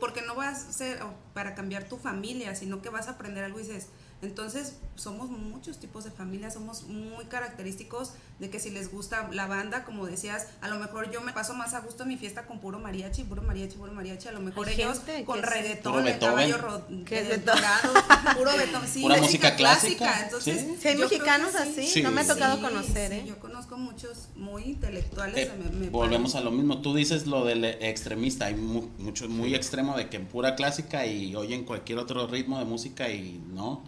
porque no vas a ser para cambiar tu familia, sino que vas a aprender algo y dices, entonces somos muchos tipos de familia, somos muy característicos de que si les gusta la banda, como decías, a lo mejor yo me paso más a gusto en mi fiesta con puro mariachi, puro mariachi, puro mariachi, a lo mejor Hay ellos con reggaetón, Puro el caballo ro- Que eh, dorado, puro Beethoven, sí, Pura de música clásica, entonces sí. Sí, hay mexicanos así, Sí. no me ha tocado Sí, conocer, sí, ¿eh? yo conozco muchos muy intelectuales. Eh, me- me volvemos a lo mismo. Tú dices lo del extremista. Hay mu- mucho muy extremo de que pura clásica y oyen cualquier otro ritmo de música y no.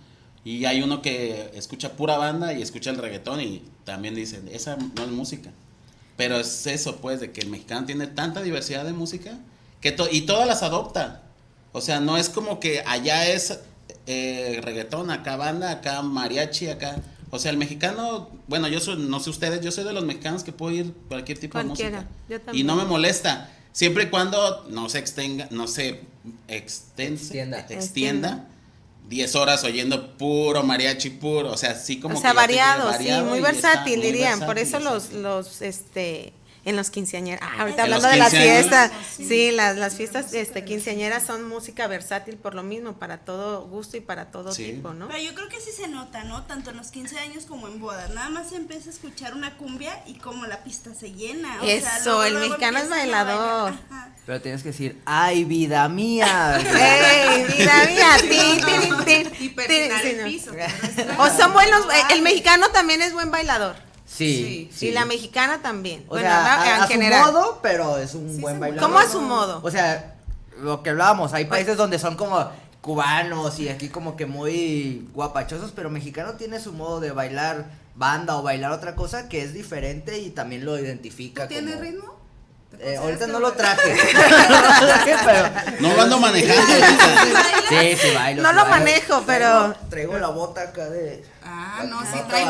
Y hay uno que escucha pura banda y escucha el reggaetón y también dicen, esa no es música. Pero es eso, pues, de que el mexicano tiene tanta diversidad de música que to- y todas las adopta. O sea, no es como que allá es eh, reggaetón, acá banda, acá mariachi, acá. O sea, el mexicano, bueno, yo soy, no sé ustedes, yo soy de los mexicanos que puedo ir cualquier tipo Cualquiera, de música. yo Y también. no me molesta. Siempre y cuando no se extenga, no se extense- Extienda. extienda. 10 horas oyendo puro mariachi puro, o sea, sí como o sea, que variado, sí, muy versátil dirían. Por eso los, los, este, en los quinceañeras. Ah, ahorita En hablando de las 15 años. fiestas. Sí, las, las fiestas este, quinceañeras son música versátil por lo mismo, para todo gusto y para todo Sí. tipo, ¿no? Pero yo creo que sí se nota, ¿no? Tanto en los 15 años como en bodas. Nada más se empieza a escuchar una cumbia y como la pista se llena. o sea, Eso, luego, el luego mexicano es bailador. Pero tienes que decir, ay, vida mía. ¡Ey, tin, tin, tin, Y el piso. O son buenos, eh, el mexicano también es buen bailador. Sí, sí. Y la mexicana también. O bueno, sea, a, en a su modo, pero es un buen bailador. ¿Cómo a su modo? O sea, lo que hablábamos, hay países donde son como cubanos y aquí como que muy guapachosos, pero mexicano tiene su modo de bailar banda o bailar otra cosa que es diferente y también lo identifica. ¿Tiene como- ritmo? Eh, ahorita no lo traje. no lo traje, pero. No lo ando manejando ahorita. Sí, sí, bailo. No sí lo bailo. manejo, pero- Traigo, la bota acá de. Ah, no, sí, bota trae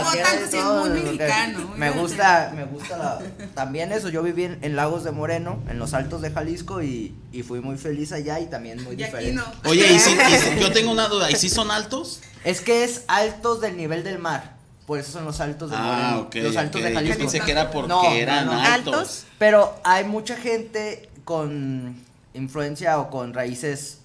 sí, es muy mexicano. Me gusta, me gusta la, también eso. Yo viví en, en Lagos de Moreno, en los Altos de Jalisco, y, y fui muy feliz allá y también muy Y aquí diferente. no. Oye, y si, y si- yo tengo una duda, ¿y si son altos? Es que es altos del nivel del mar. Por eso son los altos de Ah, Moreno. ok. los altos ok. de Yo Jalisco. pensé que era porque No, no, eran no. altos. ¿Altos? Pero hay mucha gente con influencia o con raíces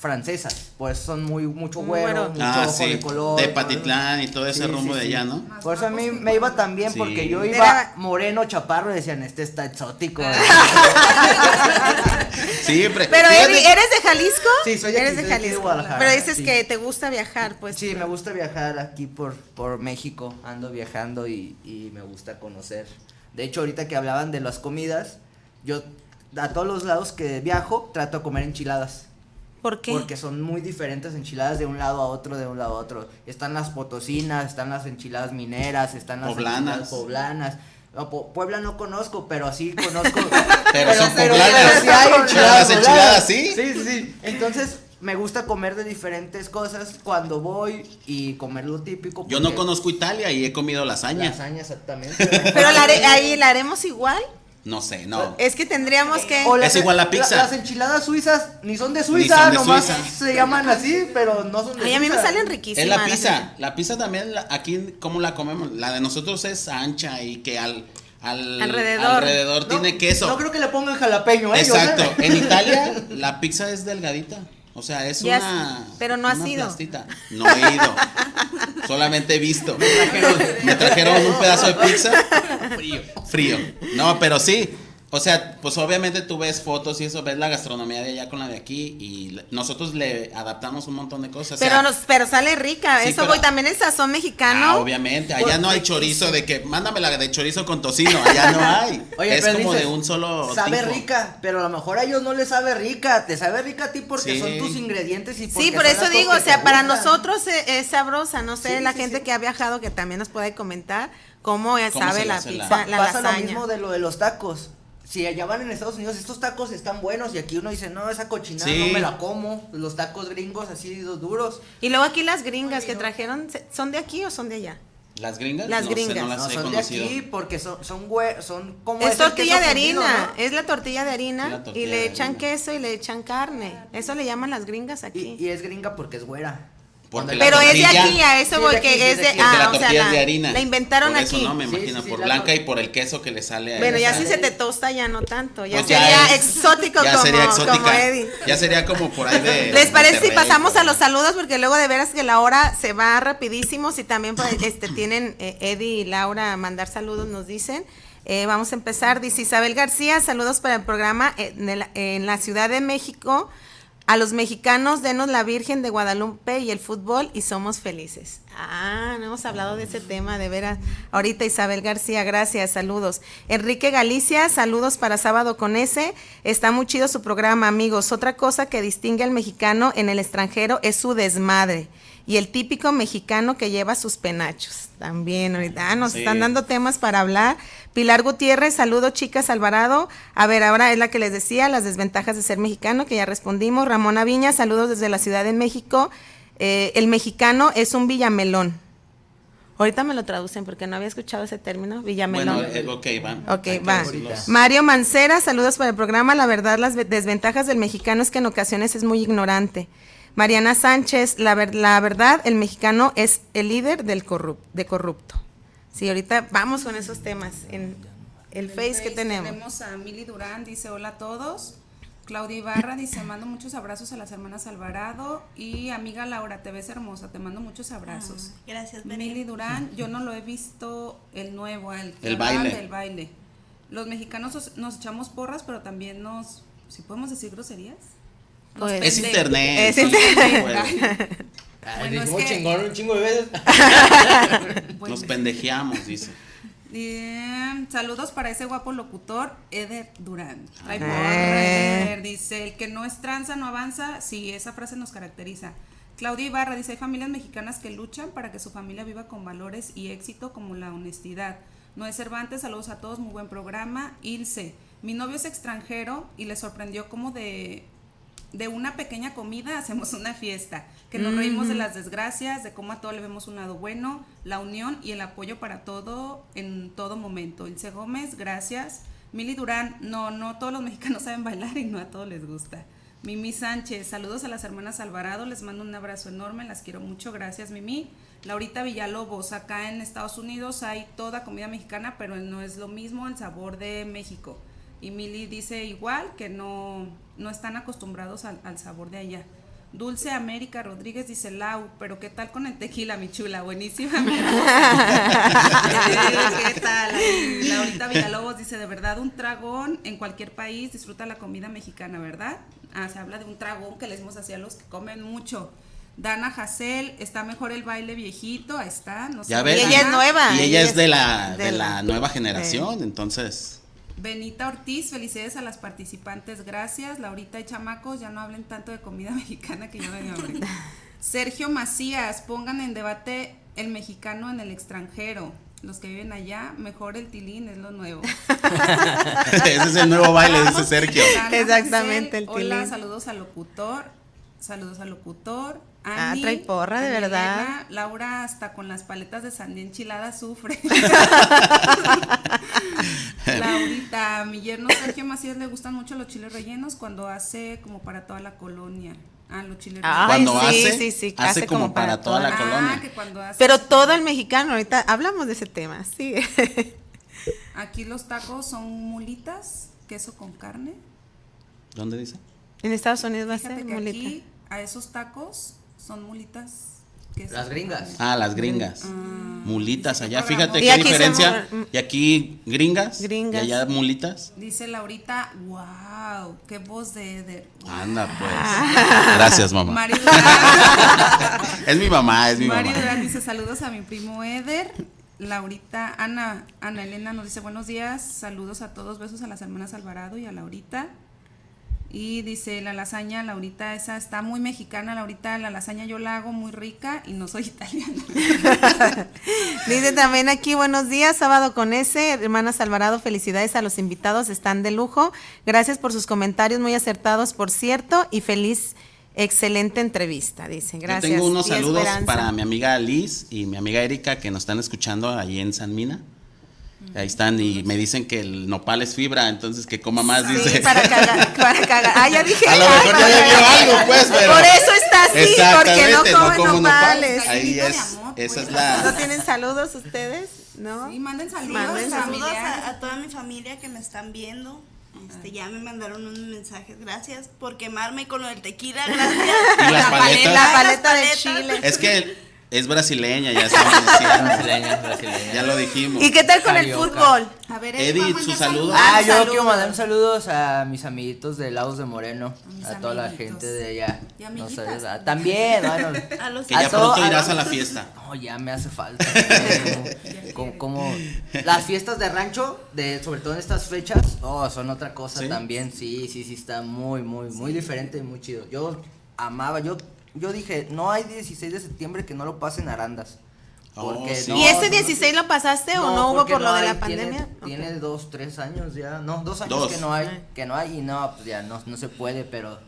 francesas. Por eso son muy mucho güero, Güero. mucho Ah, ojo sí. de color. De todo Patitlán y todo ese Sí, rumbo sí, de sí. allá, ¿no? Por eso a mí me iba tan bien, Sí. porque yo iba Era- moreno, chaparro, y decían, este está exótico. Siempre. Pero Eddie, ¿eres de Jalisco? Sí, soy Eres aquí, de Jalisco. Guadalajara, Pero dices sí. que te gusta viajar, pues. Sí, me gusta viajar aquí por, por México, ando viajando y, y me gusta conocer. De hecho, ahorita que hablaban de las comidas, yo a todos los lados que viajo trato de comer enchiladas. ¿Por qué? Porque son muy diferentes enchiladas de un lado a otro, de un lado a otro. Están las potosinas, están las enchiladas mineras, están las Poblanas. enchiladas poblanas. No, Po- Puebla no conozco, pero sí conozco. Pero son pero- poblanas. pero sí hay enchiladas las enchiladas. ¿sí? Sí, sí, sí. Entonces, me gusta comer de diferentes cosas cuando voy y comer lo típico. Yo no conozco Italia y he comido lasaña. Lasaña, exactamente. Pero la ahí la haremos igual. No sé, no. Es que tendríamos que. O las- Es igual la pizza. las enchiladas suizas ni son de Suiza, son de nomás Suiza. se llaman así, pero no son de Ay, a mí me Suiza. salen riquísimas. Es la pizza. La pizza también, la- aquí, ¿cómo la comemos? La de nosotros es ancha y que al, al Alrededor. alrededor No, tiene queso. No creo que le pongan jalapeño, ¿eh? Yo Exacto. En Italia, la pizza es delgadita. O sea, es Ya una. pero no has una ido. plastita. No he ido. Solamente he visto. Me trajeron un pedazo de pizza. Frío. Frío. No, pero sí. O sea, pues obviamente tú ves fotos y eso, ves la gastronomía de allá con la de aquí y nosotros le adaptamos un montón de cosas. o sea, Pero, nos, pero sale rica. Sí, Eso pero- voy. También el sazón mexicano. Ah, obviamente, allá no hay chorizo de que mándame la de chorizo con tocino, allá no hay. Oye, es pero como dices, de un solo Sabe tipo. rica, pero a lo mejor a ellos no les sabe rica. Te sabe rica a ti porque Sí. son tus ingredientes y porque Sí, por eso digo, o sea, para gustan. nosotros es, es sabrosa, no sé, Sí, la sí, gente sí. que ha viajado que también nos puede comentar cómo, ¿Cómo sabe la hace la- pizza, la, Pasa lo lasaña. mismo de lo de los tacos. Si allá van en Estados Unidos, estos tacos están buenos y aquí uno dice, no, esa cochinada Sí. no me la como. Los tacos gringos así los duros. Y luego aquí las gringas que trajeron, ¿se- ¿son de aquí o son de allá? ¿Las gringas? Las no sé, gringas. no las No, son conocido. de aquí porque son, son, hue- son como... Es tortilla de fundido, harina, ¿no? es la tortilla de harina tortilla y le echan harina. queso y le echan carne. Eso le llaman las gringas aquí. Y, y es gringa porque es güera. Porque la Pero es de aquí, a eso Sí, voy, de aquí, que sí, es de. Porque ah, o sea, es de harina. la inventaron por eso, aquí. no, me Sí, imagino, sí, sí, por la blanca y por el queso que le sale a Bueno, ya si se te tosta ya no tanto, ya Pues ya sería es- exótico ya como, sería como Eddie. Ya sería como por ahí de. ¿Les parece si pasamos a los saludos? Porque luego de veras que la hora se va rapidísimo. Si también pues, este, tienen eh, Eddie y Laura a mandar saludos, nos dicen. Eh, vamos a empezar. Dice Isabel García, saludos para el programa en, el- en la Ciudad de México. A los mexicanos, denos la Virgen de Guadalupe y el fútbol y somos felices. Ah, no hemos hablado de ese tema, de veras. Ahorita Isabel García, gracias, saludos. Enrique Galicia, saludos para Sábado con ese. Está muy chido su programa, amigos. Otra cosa que distingue al mexicano en el extranjero es su desmadre. Y el típico mexicano que lleva sus penachos. También, ahorita ah, nos Sí. están dando temas para hablar. Pilar Gutiérrez, saludo chicas Alvarado. A ver, ahora es la que les decía, las desventajas de ser mexicano, que ya respondimos. Ramona Viña, saludos desde la Ciudad de México. Eh, el mexicano es un villamelón. Ahorita me lo traducen porque no había escuchado ese término, villamelón. Bueno, eh, ok, va. Ok, Hay que va. Mario Mancera, saludos para el programa. La verdad, las ve- desventajas del mexicano es que en ocasiones es muy ignorante. Mariana Sánchez, la, ver- la verdad, el mexicano es el líder del corrup- de corrupto. Sí, ahorita vamos con esos temas. En, El Face que tenemos. Tenemos a Mili Durán, dice hola a todos. Claudia Ibarra dice, mando muchos abrazos a las hermanas Alvarado. Y amiga Laura, te ves hermosa, te mando muchos abrazos. Ah, gracias, Mili Durán, yo no lo he visto el nuevo, el, baile. del baile. Los mexicanos os- nos echamos porras, pero también nos, si podemos decir groserías. Pues- Es internet. Es internet. Ay, Bueno, dijimos es que- chingón un chingo de veces. Bueno. Nos pendejeamos, dice. Bien, saludos para ese guapo locutor, Eder Durán. Eh. porra, Eder, dice, el que no es tranza no avanza. Sí, esa frase nos caracteriza. Claudia Ibarra dice, hay familias mexicanas que luchan para que su familia viva con valores y éxito como la honestidad. Noé Cervantes, saludos a todos, muy buen programa. Ilse, mi novio es extranjero y le sorprendió como de, de una pequeña comida hacemos una fiesta, que nos reímos de las desgracias, de cómo a todo le vemos un lado bueno, la unión y el apoyo para todo en todo momento. Ilse Gómez, gracias. Mili Durán, no, no todos los mexicanos saben bailar y no a todos les gusta. Mimi Sánchez, saludos a las hermanas Alvarado, les mando un abrazo enorme, las quiero mucho, gracias Mimi. Laurita Villalobos, acá en Estados Unidos hay toda comida mexicana, pero no es lo mismo el sabor de México. Y Mili dice igual que no, no están acostumbrados al, al sabor de allá. Dulce América Rodríguez dice Lau, pero ¿qué tal con el tequila, mi chula? Buenísima, mi. ¿Qué tal? Ahí, Laurita Villalobos dice, de verdad, un tragón en cualquier país disfruta la comida mexicana, ¿verdad? Ah, se habla de un tragón que les decimos así a los que comen mucho. Dana Hassel, está mejor el baile viejito, ahí está. No sé Ya si ves. Y ella es nueva. Y ella es de la, de de la- la nueva generación, entonces. Benita Ortiz, felicidades a las participantes, gracias. Laurita y chamacos, ya no hablen tanto de comida mexicana que ya me dio hambre. Sergio Macías, pongan en debate el mexicano en el extranjero. Los que viven allá, mejor el tilín es lo nuevo. Ese es el nuevo baile, dice Sergio. Exactamente, el Hola, tilín. saludos al locutor. Saludos al locutor. Ah, Ani, trae porra, de verdad. Elena, Laura hasta con las paletas de sandía enchilada sufre. Laurita, a mi yerno Sergio Macías le gustan mucho los chiles rellenos cuando hace como para toda la colonia. Ah, los chiles Ay, Cuando sí, hace, sí, sí, hace como para toda la Ah, colonia. que cuando hace. Pero todo el mexicano, ahorita hablamos de ese tema, sí. Aquí los tacos son mulitas, queso con carne. ¿Dónde dice? en Estados Unidos va a ser que mulita. aquí a esos tacos son mulitas. Las gringas. Ah, las gringas. Ah. Mulitas allá, fíjate Y qué diferencia. somos- Y aquí gringas. Gringas. Y allá mulitas. Dice Laurita, wow, qué voz de Eder. Anda, pues. Gracias, mamá. Es mi mamá, es mi Mari mamá. Durán dice saludos a mi primo Eder. Laurita, Ana, Ana Elena nos dice buenos días, saludos a todos, besos a las hermanas Alvarado y a Laurita. Y dice la lasaña, Laurita, esa está muy mexicana, Laurita, la lasaña yo la hago muy rica y no soy italiana. Dice también aquí, buenos días, sábado con ese, hermanas Alvarado, felicidades a los invitados, están de lujo. Gracias por sus comentarios, muy acertados, por cierto, y feliz, excelente entrevista, dice. Gracias. Yo tengo unos saludos esperanza. para mi amiga Liz y mi amiga Erika que nos están escuchando allí en San Mina. Ahí están y me dicen que el nopal es fibra, entonces que coma más, Sí, dice. para cagar, para cagar. Ah, ya dije. A lo ay, mejor ya para bebió cagar. algo, pues, pero. Por eso está así, porque no come como nopales. Ahí es, amor, esa pues. es la. ¿No tienen saludos ustedes? ¿No? Sí, manden saludos, Manden Saludos familiares. a, a toda mi familia que me están viendo. Este, ya me mandaron unos mensajes. Gracias por quemarme con lo del tequila. Gracias. Y las paletas. La Las paleta de paletas. chile. Es que es brasileña, ya estamos diciendo. Brasileña, brasileña. Ya lo dijimos. ¿Y qué tal con el fútbol? A ver, Edith, sus saludos. Ah, Ah, yo saludos. quiero mandar saludos a mis amiguitos de Laos de Moreno, mis a toda la gente de allá. Y No sabes, ah, también, bueno. A los Que ya a todo- pronto irás a- a la fiesta. No, ya me hace falta. como, como las fiestas de rancho, de sobre todo en estas fechas, oh, son otra cosa ¿Sí? también. Sí, sí, sí, está muy, muy, muy diferente y muy chido. Yo amaba, yo, yo dije, no hay 16 de septiembre que no lo pasen arandas. Oh, Porque sí. no, ¿Y este no- 16 lo pasaste o no hubo por lo de hay, la tiene- pandemia? Tiene, dos, tres años ya. No, dos años Dos. que no hay. Que no hay y no, pues ya no, no se puede, pero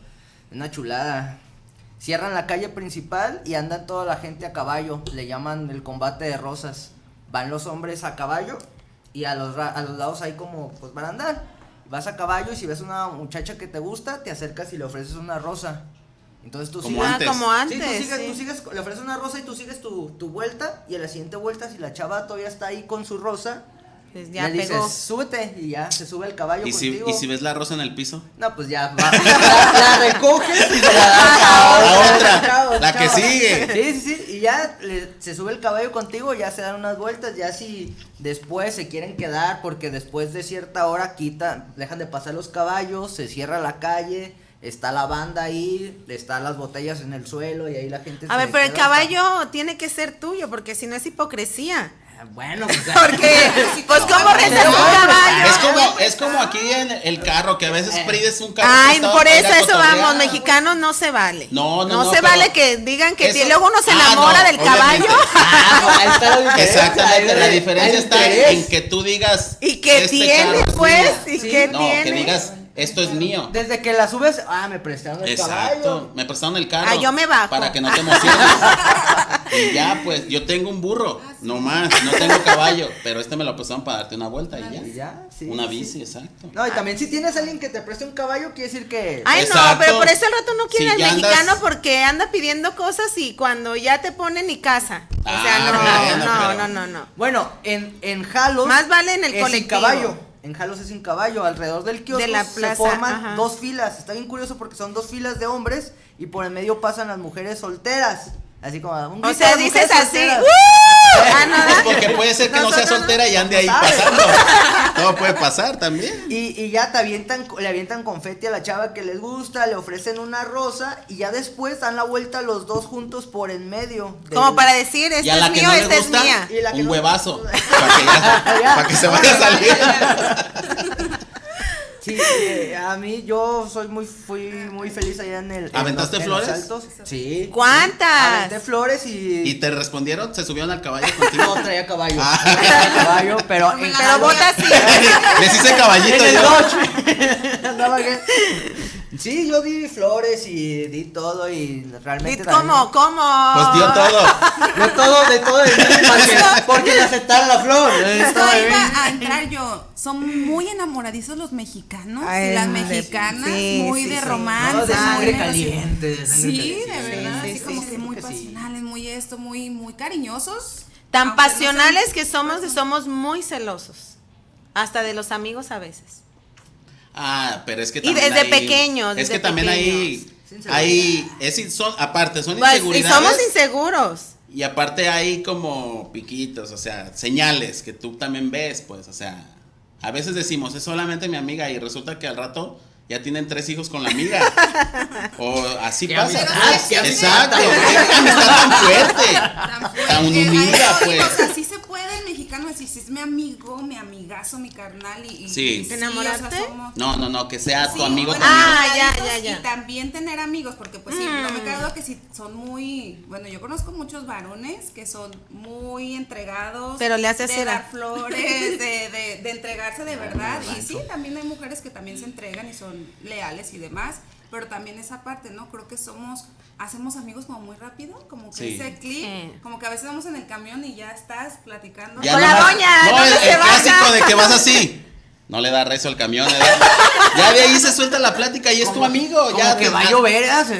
una chulada. Cierran la calle principal y andan toda la gente a caballo. Le llaman el combate de rosas. Van los hombres a caballo y a los, ra- a los lados hay como, pues van a andar. Vas a caballo y si ves una muchacha que te gusta, te acercas y le ofreces una rosa. Entonces tú Como sigues- antes. Ah, como Sí, antes. tú sigues, sí. tú sigues, le ofreces una rosa y tú sigues tu, tu vuelta y en la siguiente vuelta si la chava todavía está ahí con su rosa, Pues ya Le dices, pegó. súbete y ya se sube el caballo ¿Y si, contigo. ¿Y si ves la rosa en el piso? No, pues ya va. la, la recoges y se la das a A otra. otra, Chavos, la que sigue. Sí, sí, sí. Y ya le- se sube el caballo contigo, ya se dan unas vueltas. Ya si después se quieren quedar, porque después de cierta hora quitan, dejan de pasar los caballos, se cierra la calle. Está la banda ahí, están las botellas en el suelo y ahí la gente A se ver, pero el hasta- caballo tiene que ser tuyo, porque si no es hipocresía. Bueno, pues, Porque, pues, ¿cómo No, rentas no, un no, caballo? Es como, es como aquí en el carro, que a veces pides un carro. Ay, por eso, a eso vamos, mexicanos no se vale. No, no, no, se pero vale que digan que eso- luego uno se Ah, enamora no, del obviamente. caballo. Ah, ahí está la diferencia, Exactamente, la diferencia está en que tú digas. ¿Y qué este tiene, pues? ¿Y qué no, tiene? que digas, esto es mío. Desde que la subes, ah, me prestaron el caballo. Exacto, me prestaron el carro. Ah, yo me bajo. Para que no te emociones. y ya, pues, yo tengo un burro, no más, no tengo caballo, pero este me lo prestaron para darte una vuelta y ya. Y ya, sí, una sí, bici, sí. exacto. No, y también si tienes a alguien que te preste un caballo, quiere decir que... Ay, no, pero por eso al rato no quiere Si al andas- mexicano porque anda pidiendo cosas y cuando ya te pone ni casa. O sea, Ah, no, bueno, no, pero- no, no, no. Bueno, en, en Jalos... Más vale en el colectivo. caballo. En Jalos es sin caballo. Alrededor del kiosco De la se forman ajá. dos filas. Está bien curioso porque son dos filas de hombres y por el medio pasan las mujeres solteras. Así como... Un O sea, dices así. ¡Uh! Ah, no, Pues porque puede ser que no sea soltera y ande ahí pasando. Todo puede pasar también. Y, y ya te avientan, le avientan confeti a la chava que les gusta, le ofrecen una rosa y ya después dan la vuelta los dos juntos por en medio. del- Como para decir, Y este a la es que mío, no esta es mía. Y la que un no- huevazo. Para que, ya- para que se vaya a salir. Sí, eh, a mí yo soy muy fui muy feliz allá en el en ¿Aventaste los- en los flores? Altos. Sí. ¿Cuántas? Aventé flores y, ¿Y te respondieron? ¿Se subieron al caballo contigo? no traía caballo. Ah. No traía caballo, pero en Pero botas sí. Les hice caballito en el yo. Andaba que- Sí, yo di flores y di todo y realmente Di- también- ¿Cómo? ¿Cómo? Pues dio todo. De todo, de todo de porque, porque me aceptaron la flor. mí. iba a entrar yo. Son muy enamoradizos los mexicanos Ay, y las de- mexicanas, sí, muy sí, de sí. romance. No, de sangre caliente, de sangre Sí, caliente. de verdad, Sí, así sí, como sí, que muy pasionales, muy esto, muy, muy cariñosos. Tan Aunque no sean- pasionales que somos, somos muy celosos. Hasta de los amigos a veces. Ah, pero es que Y también desde ahí- pequeños, Es desde que también ahí, pequeños. ahí, es, son, aparte, son Pues, y inseguridades. somos inseguros. Y aparte hay como piquitos, o sea, señales que tú también ves, pues, o sea, a veces decimos, es solamente mi amiga y resulta que al rato ya tienen tres hijos con la amiga. o así Qué pasa. amistad, qué Exacto, amistad. tan fuerte, Tan fuerte. tan unida, pues. O mexicano decir, si es mi amigo, mi amigazo, mi carnal y, y- Sí. y ¿Te o sea, enamorarte? somos- No, no, no, que sea tu Sí, amigo, bueno. Ah, ya, ya, ya. Y también tener amigos, porque pues sí, no me Mm. cabe duda que si son muy, bueno, yo conozco muchos varones que son muy entregados. Pero le hace de cera. dar flores, de, de, de entregarse de verdad. Y sí, también hay mujeres que también se entregan y son leales y demás. Pero también esa parte, ¿no? Creo que somos, hacemos amigos como muy rápido, como que Sí. ese clic, Sí. como que a veces vamos en el camión y ya estás platicando. Ya Con la nomás- doña, No, ¿dónde el, se el baja? clásico de que vas así. No le da rezo al camión. ¿eh? Ya de ahí se suelta la plática y es tu amigo. como ya que te- va a llover, ah, se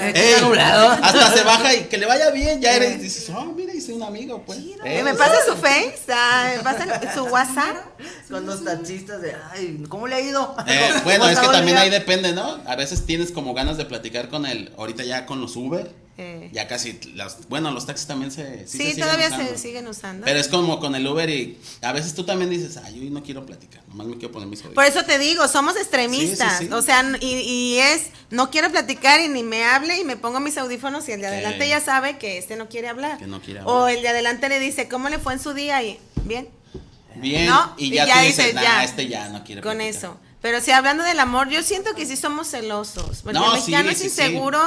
hasta se baja y que le vaya bien. Ya eres, dices, oh, mira, hice un amigo, pues. Eh, Eh, ¿Me pasa su face? Ah, ¿Me pasa su WhatsApp? Con los taxistas de, ay, ¿cómo le ha ido? eh, ¿Cómo bueno, es que también día? ahí depende, ¿no? A veces tienes como ganas de platicar con el, ahorita ya con los Uber. Eh. Ya casi, las, bueno, los taxis también se. Sí, se siguen todavía usando. se siguen usando. Pero es como con el Uber y a veces tú también dices, ay, hoy no quiero platicar, nomás me quiero poner mis oídos. Por eso te digo, somos extremistas. Sí, sí, sí. O sea, y, y es, no quiero platicar y ni me hable y me pongo mis audífonos y el de adelante Sí. ya sabe que este no quiere hablar. Que no quiere O hablar. el de adelante le dice, ¿cómo le fue en su día? Y, bien, Bien, ¿no? y ya, tú dices, nah, ya. este ya no quiere con platicar". eso. Pero si hablando del amor, yo siento que sí somos celosos. Porque No, el mexicano sí, es sí, sí. inseguro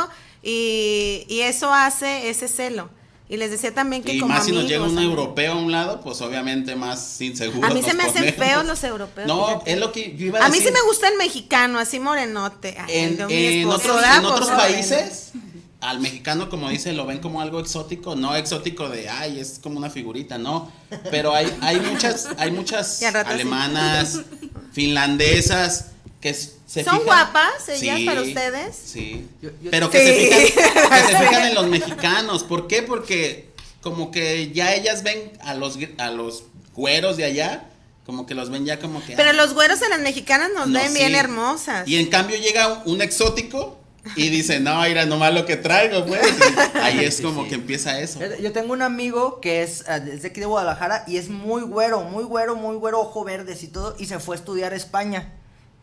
y, y eso hace ese celo. Y les decía también que Y como más si amigos. nos llega un europeo a un lado, pues obviamente más inseguro. A mí se me hacen ponemos. feos los europeos. No, fíjate. es lo que yo iba a A mí decir. sí me gusta el mexicano, así morenote. Ay, En, en esposo, otros, en otros países, al mexicano, como dice, lo ven como algo exótico. No exótico de, ay, es como una figurita, no. Pero hay, hay muchas, hay muchas Y al rato sí. alemanas, finlandesas, que s- se ¿Son fijan- guapas ellas Sí, para ustedes? Sí. Yo- yo- Pero que, Sí. se fijan, que se fijan en los mexicanos. ¿Por qué? Porque como que ya ellas ven a los, a los güeros de allá Como que los ven ya como que. Pero ah, los güeros a las mexicanas nos no, ven bien hermosas. Y en cambio llega un, un exótico y dice, no, mira, nomás lo que traigo, pues. Y ahí es Sí, como sí. que empieza eso. Yo tengo un amigo que es ah, desde aquí de Guadalajara y es muy güero, muy güero, muy güero, ojo verdes y todo, y se fue a estudiar a España.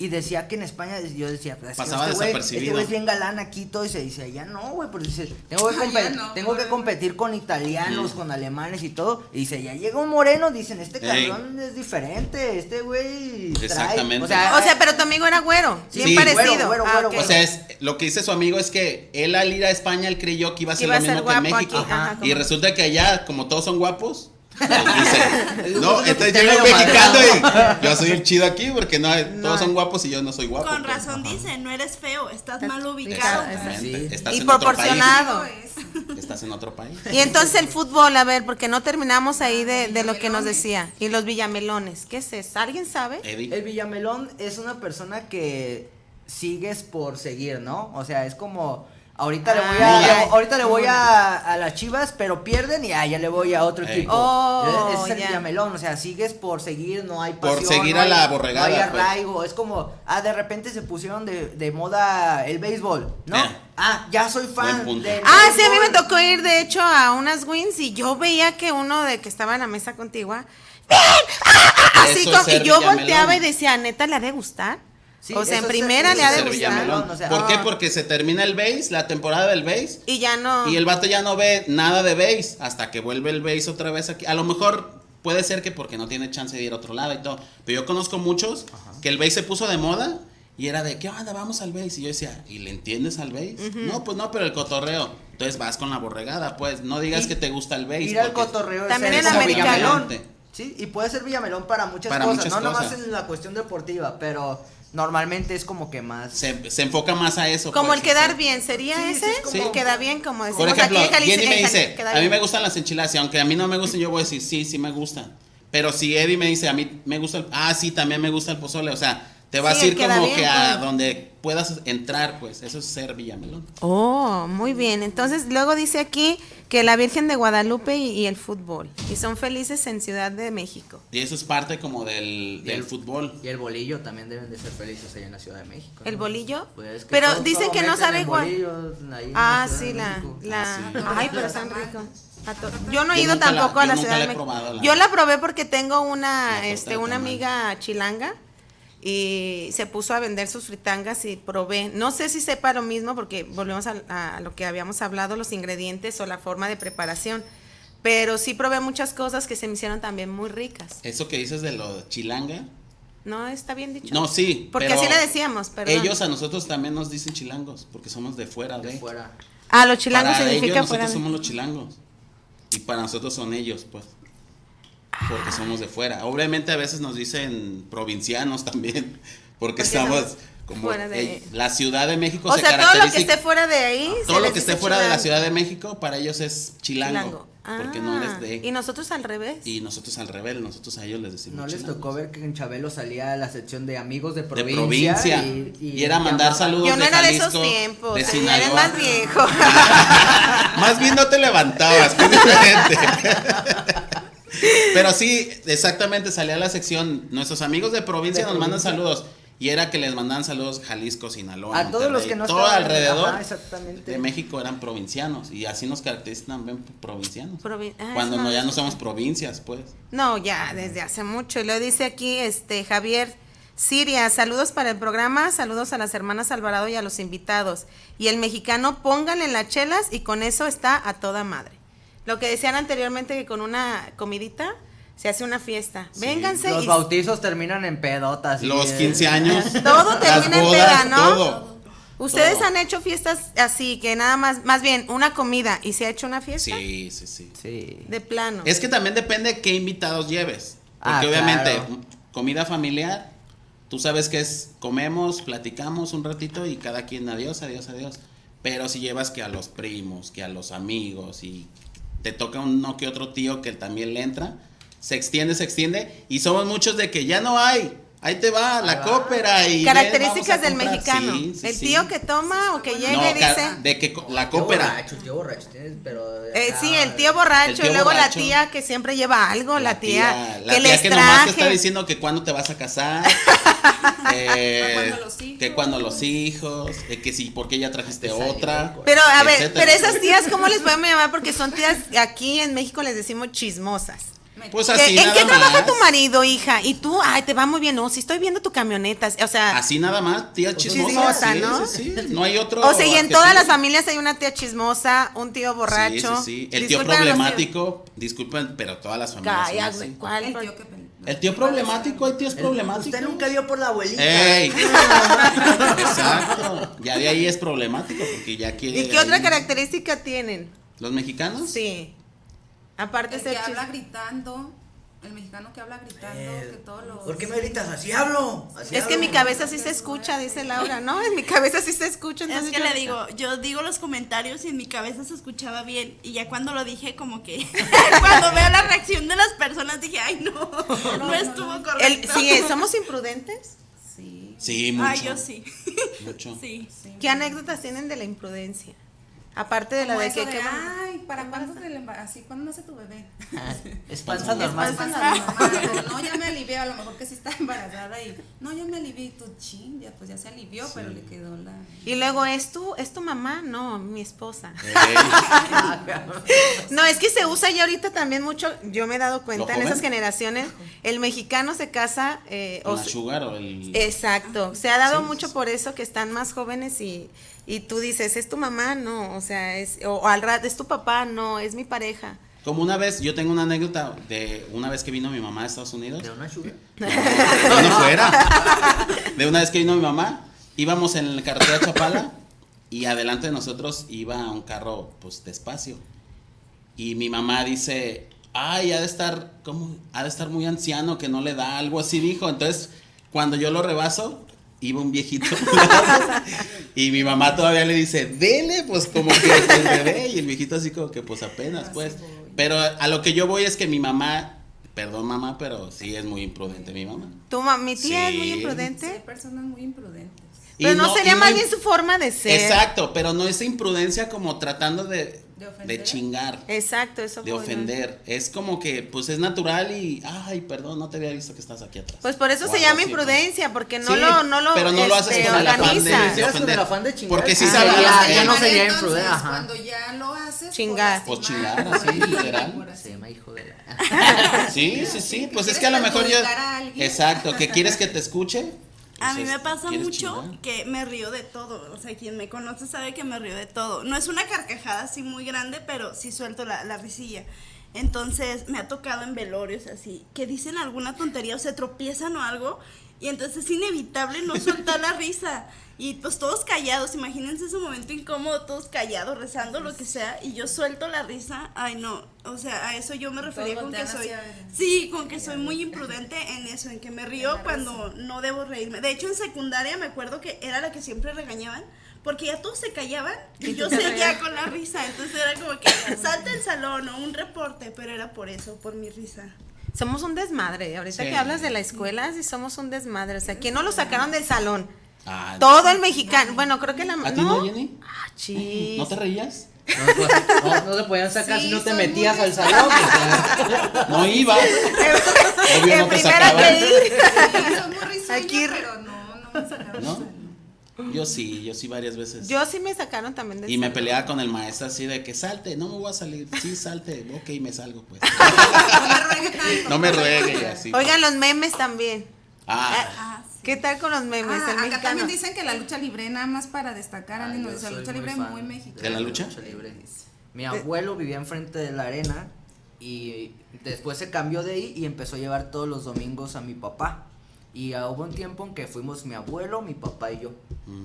Y decía que en España, yo decía, pues, es Pasaba este güey-. Este güey es bien galán aquí y todo, y se dice, allá no, güey, porque dice, tengo que, Allá compe- no, tengo que competir con italianos, con alemanes y todo. Y dice, ya llega un moreno, dicen, este cabrón es diferente, este güey trae". Exactamente. O sea, O sea, pero tu amigo era güero, bien Sí. parecido. Güero, güero, Ah. O sea, es, lo que dice su amigo es que él al ir a España, él creyó que iba a ser lo ser mismo que en México. aquí, ajá, y resulta que allá, como todos son guapos, pues dice, no, Pues, entonces llega un mexicano madreado. y yo soy el chido aquí porque no, No. todos son guapos y yo no soy guapo. Con pues. razón dice, no eres feo, estás mal ubicado. Sí. Estás Y en otro país. proporcionado. Estás en otro país. Y entonces el fútbol, a ver, porque no terminamos ahí de, de lo que nos decía. Y los villamelones, ¿qué es eso? ¿Alguien sabe? Eddie. El Villamelón es una persona que sigues por seguir, ¿no? O sea, es como ahorita le voy Ah, a ya. ahorita le voy a, a las Chivas, pero pierden y ah, ya le voy a otro equipo. Oh, Ese es el ya. Villamelón, o sea, sigues por seguir, no hay Por pasión, seguir no a la hay- borregada, No hay pues. arraigo, es como ah, de repente se pusieron de, de moda el béisbol, ¿no? Ya. Ah, ya soy fan del Ah, sí, a mí me tocó ir, de hecho, a unas wins y yo veía que uno de que estaba en la mesa contigua, ¡bien! ¡Ah, ah! Así como ser yo volteaba y decía, neta, ¿le ha de gustar? Sí, o sea, en es- primera le ha de ser gustar. villamelón. o sea, ¿Por qué? Porque se termina el base, la temporada del base. Y ya no. Y el vato ya no ve nada de base hasta que vuelve el base otra vez aquí. A lo mejor puede ser que porque no tiene chance de ir a otro lado y todo. Pero yo conozco muchos que el base se puso de moda y era de, ¿qué onda? Vamos al base. Y yo decía, ¿y le entiendes al base? No, pues no, pero el cotorreo. Entonces vas con la borregada, pues. No digas Y- que te gusta el base. Ir al cotorreo es También el americano. Villamelón. Sí, y puede ser Villamelón para muchas Para cosas, muchas no nomás cosas. en la cuestión deportiva, pero normalmente es como que más. Se, se enfoca más a eso. Como pues, el quedar sí. bien, ¿sería Sí, sí, ese? es como- El queda bien, como decimos Por ejemplo, aquí me dice, a mí me gustan las enchiladas y aunque a mí no me gusten, yo voy a decir, sí, sí me gustan. Pero si Eddie me dice, a mí me gusta el, ah, sí, también me gusta el pozole, o sea, te vas Sí, a ir como bien, que a pues. donde puedas entrar, pues, eso es ser Villamelón. Oh, muy bien. Entonces, luego dice aquí que la Virgen de Guadalupe y, y el fútbol. Y son felices en Ciudad de México. Y eso es parte como del, Y del el- fútbol. Y el bolillo también deben de ser felices allá en la Ciudad de México. ¿no? ¿El bolillo? Pues es que pero dicen que no sabe igual. Ah, Ciudad sí, la, México. la, Ah, sí. ay, pero están ricos. Yo no he ido la- tampoco a la Ciudad la de México. la Yo la probé porque tengo una, este, una amiga chilanga y se puso a vender sus fritangas y probé. No sé si sepa lo mismo porque volvemos a, a lo que habíamos hablado, los ingredientes o la forma de preparación. Pero sí probé muchas cosas que se me hicieron también muy ricas. Eso que dices de lo chilanga. ¿No está bien dicho? No, sí. Porque pero así le decíamos, perdón. Ellos a nosotros también nos dicen chilangos, porque somos de fuera de. De fuera. Ah, los chilangos para significa ellos fuera nosotros de- somos los chilangos. Y para nosotros son ellos, pues. Porque somos de fuera. Obviamente a veces nos dicen provincianos también. Porque, Porque estamos como fuera de- eh, la Ciudad de México O se sea, todo lo que esté fuera de ahí. todo lo que esté fuera de la. Ciudad de México para ellos es chilango. Chilango. Porque no Ah, eres de Y nosotros al revés. y nosotros al revés, nosotros a ellos les decimos ¿No les tocó ver que en Chabelo salía la sección de amigos de de provincia? provincia y, era mandar saludos Yo no de era de esos tiempos. de eres Sinaloa. más viejo. Más bien no te levantabas, es diferente. Pero sí, exactamente salía la sección. Nuestros amigos de provincia De nos mandan saludos. Y era que les mandaban saludos Jalisco, Sinaloa. A todos los que no todo estaban- alrededor Ajá, exactamente. de México eran provincianos. Y así nos caracterizan también provincianos. Provi- ah, Cuando no, ya no somos provincias, pues. No, ya, desde hace mucho. Y lo dice aquí este Javier Siria, saludos para el programa, saludos a las hermanas Alvarado y a los invitados. Y el mexicano, pónganle las chelas y con eso está a toda madre. Lo que decían anteriormente que con una comidita se hace una fiesta. Sí. Vénganse Los y bautizos terminan en pedotas. Los eh, 15 años. Todo termina en peda, ¿no? Todo. ustedes todo. han hecho fiestas así, que nada más, más bien una comida y se ha hecho una fiesta Sí, sí, sí. Sí. de plano. Es que también depende qué invitados lleves. Porque Ah, obviamente, claro. comida familiar, tú sabes que es comemos, platicamos un ratito y cada quien adiós, adiós, adiós. Pero si llevas que a los primos, que a los amigos y te toca uno que otro tío que también le entra, se extiende, se extiende y somos muchos de que ya no hay. Ahí te va, la cópera y... Características a del comprar. mexicano. Sí, sí, el sí. tío que toma o que llega No, y dice. de que la Tío cópera. borracho, tío borracho, pero... Eh, sí, el tío borracho El tío y luego borracho. la tía que siempre lleva algo, la, tía, la que tía les que nomás te está traje. diciendo que cuándo te vas a casar, eh, cuándo los hijos. que cuando los hijos, eh, que sí, porque ya trajiste otra. Pero a ver, etcétera. pero esas tías, ¿cómo les podemos llamar? Porque son tías, aquí en México les decimos chismosas. Pues ¿Qué- así ¿En nada qué trabaja más. tu marido, hija? Y tú, ay, te va muy bien. No, si estoy viendo tu camioneta. O sea, Así nada más, tía chismosa. Chismosa, sí, ¿no? sí, sí. No hay otro. o sea, y en todas las familias hay una tía chismosa, un tío borracho. Sí, sí, sí. El tío Disculpen problemático, disculpen, pero todas las familias son Calla, así. güey, ¿cuál? El tío que El tío problemático, hay tíos problemáticos. Usted nunca vio por la abuelita. ¡Ey! Exacto. Ya de ahí es problemático porque ya quiere. ¿Y qué otra característica tienen? ¿Los mexicanos? Sí. Aparte El que ser habla chis- gritando, el mexicano que habla gritando, que todos los... ¿Por qué me gritas? Así hablo. Así Es que en mi cabeza sí se escucha, dice Laura, ¿no? En mi cabeza sí se escucha. Es Entonces que yo- le digo, yo digo los comentarios y en mi cabeza se escuchaba bien y ya cuando lo dije como que cuando veo la reacción de las personas dije, ay no, no estuvo El- correcto. sí, ¿somos imprudentes? Sí. Sí, mucho. Ay, yo sí. Mucho. Sí. ¿Qué anécdotas tienen de la imprudencia? Aparte de la de que... de, que- ay, ¿para cuándo te el embar- así, ¿cuándo nace tu bebé? Ah, Es panza normal. Panza normal, No, ya me alivié, a lo mejor que sí está embarazada y no, ya me alivié y tú ching, ya pues ya se alivió, pero le quedó la Y luego, ¿es tu, ¿es tu mamá? No, mi esposa. No, es que se usa ya ahorita también mucho, yo me he dado cuenta ¿Lo en esas generaciones, el mexicano se casa... eh, ¿Con o la se- sugar o el.? Exacto, se ha dado Sí, mucho sí. por eso que están más jóvenes y, y tú dices, ¿es tu mamá? No, o sea, es, o, o al rato, ¿es tu papá? No, es mi pareja. Como una vez, yo tengo una anécdota de una vez que vino mi mamá a Estados Unidos. ¿De una sugar? No, no fuera. De una vez que vino mi mamá, íbamos en la carretera Chapala y adelante de nosotros iba un carro, pues despacio. Y mi mamá dice, ay, ha de estar, ¿cómo? Ha de estar muy anciano que no le da algo así, dijo. Entonces, cuando yo lo rebaso, iba un viejito. y mi mamá todavía le dice, dele, pues como que el bebé. Y el viejito así como que, pues apenas, pues. Pero a lo que yo voy es que mi mamá, perdón mamá, pero sí es muy imprudente mi mamá. Tu ma- mi tía es muy Sí. Sí, hay imprudente, personas muy imprudentes. Y pero no, sería más bien su forma de ser. Exacto, pero no esa imprudencia como tratando de, ¿De chingar, Exacto, eso de ofender. Es como que, pues es natural y, ay, perdón, no te había visto que estás aquí atrás. Pues por eso O se llama así, imprudencia, porque no Sí, lo, no lo, pero no lo haces este, con el afán de- Si ofender. afán de chingar, Porque sí ah, sabes- ya, ya eh, no sería. Ajá. Cuando ya lo haces, Chingar. Pues chingar, así, literal. Se llama hijo de la... Sí, sí, sí, pues es ¿Quieres que a lo mejor yo... Exacto, que quieres que te escuche. A mí me pasa ¿quieres mucho chingar? que me río de todo. O sea, quien me conoce sabe que me río de todo. No es una carcajada así muy grande, pero sí suelto la, la risilla. Entonces me ha tocado en velorios así, que dicen alguna tontería o se tropiezan o algo, y entonces es inevitable no soltar la risa. Y pues todos callados, imagínense ese momento incómodo, todos callados, rezando, lo que sea, y yo suelto la risa. Ay, no, o sea, a eso yo me refería con que soy. Sí, con que soy muy imprudente en eso, en que me río cuando no debo reírme. De hecho, en secundaria me acuerdo que era la que siempre regañaban, porque ya todos se callaban y yo seguía con la risa. Entonces era como que salta el salón o un reporte, pero era por eso, por mi risa. Somos un desmadre. Ahorita Sí. que hablas de la escuela, sí somos un desmadre. O sea, ¿quién no lo sacaron del salón? Ah, Todo el mexicano. Bueno, creo que la. ¿A ti no, Jenny? Ah, chis. ¿No te reías? No, pues, no, no te podían sacar Sí, si no te metías muy al salón. No ibas. Obvio En no te primera sacaban. que ir. Sí, son muy risueña, Aquí- pero no, no me sacaron. ¿No? Yo sí, yo sí varias veces. Yo sí me sacaron también del Y me peleaba con el maestro así de que salte, no me voy a salir. Sí, salte. Ok, me salgo pues. No me ruegue. No me ruegue y así. Oigan, los memes también. Ah, Ah. ¿Qué tal con los memes? Ah, el acá mexicano. también dicen que la lucha libre, nada más para destacar, Ah, Andy nos dice, la lucha muy libre muy mexicana. ¿De la lucha? libre. Mi abuelo vivía enfrente de la arena y después se cambió de ahí y empezó a llevar todos los domingos a mi papá. Y hubo un tiempo en que fuimos mi abuelo, mi papá y yo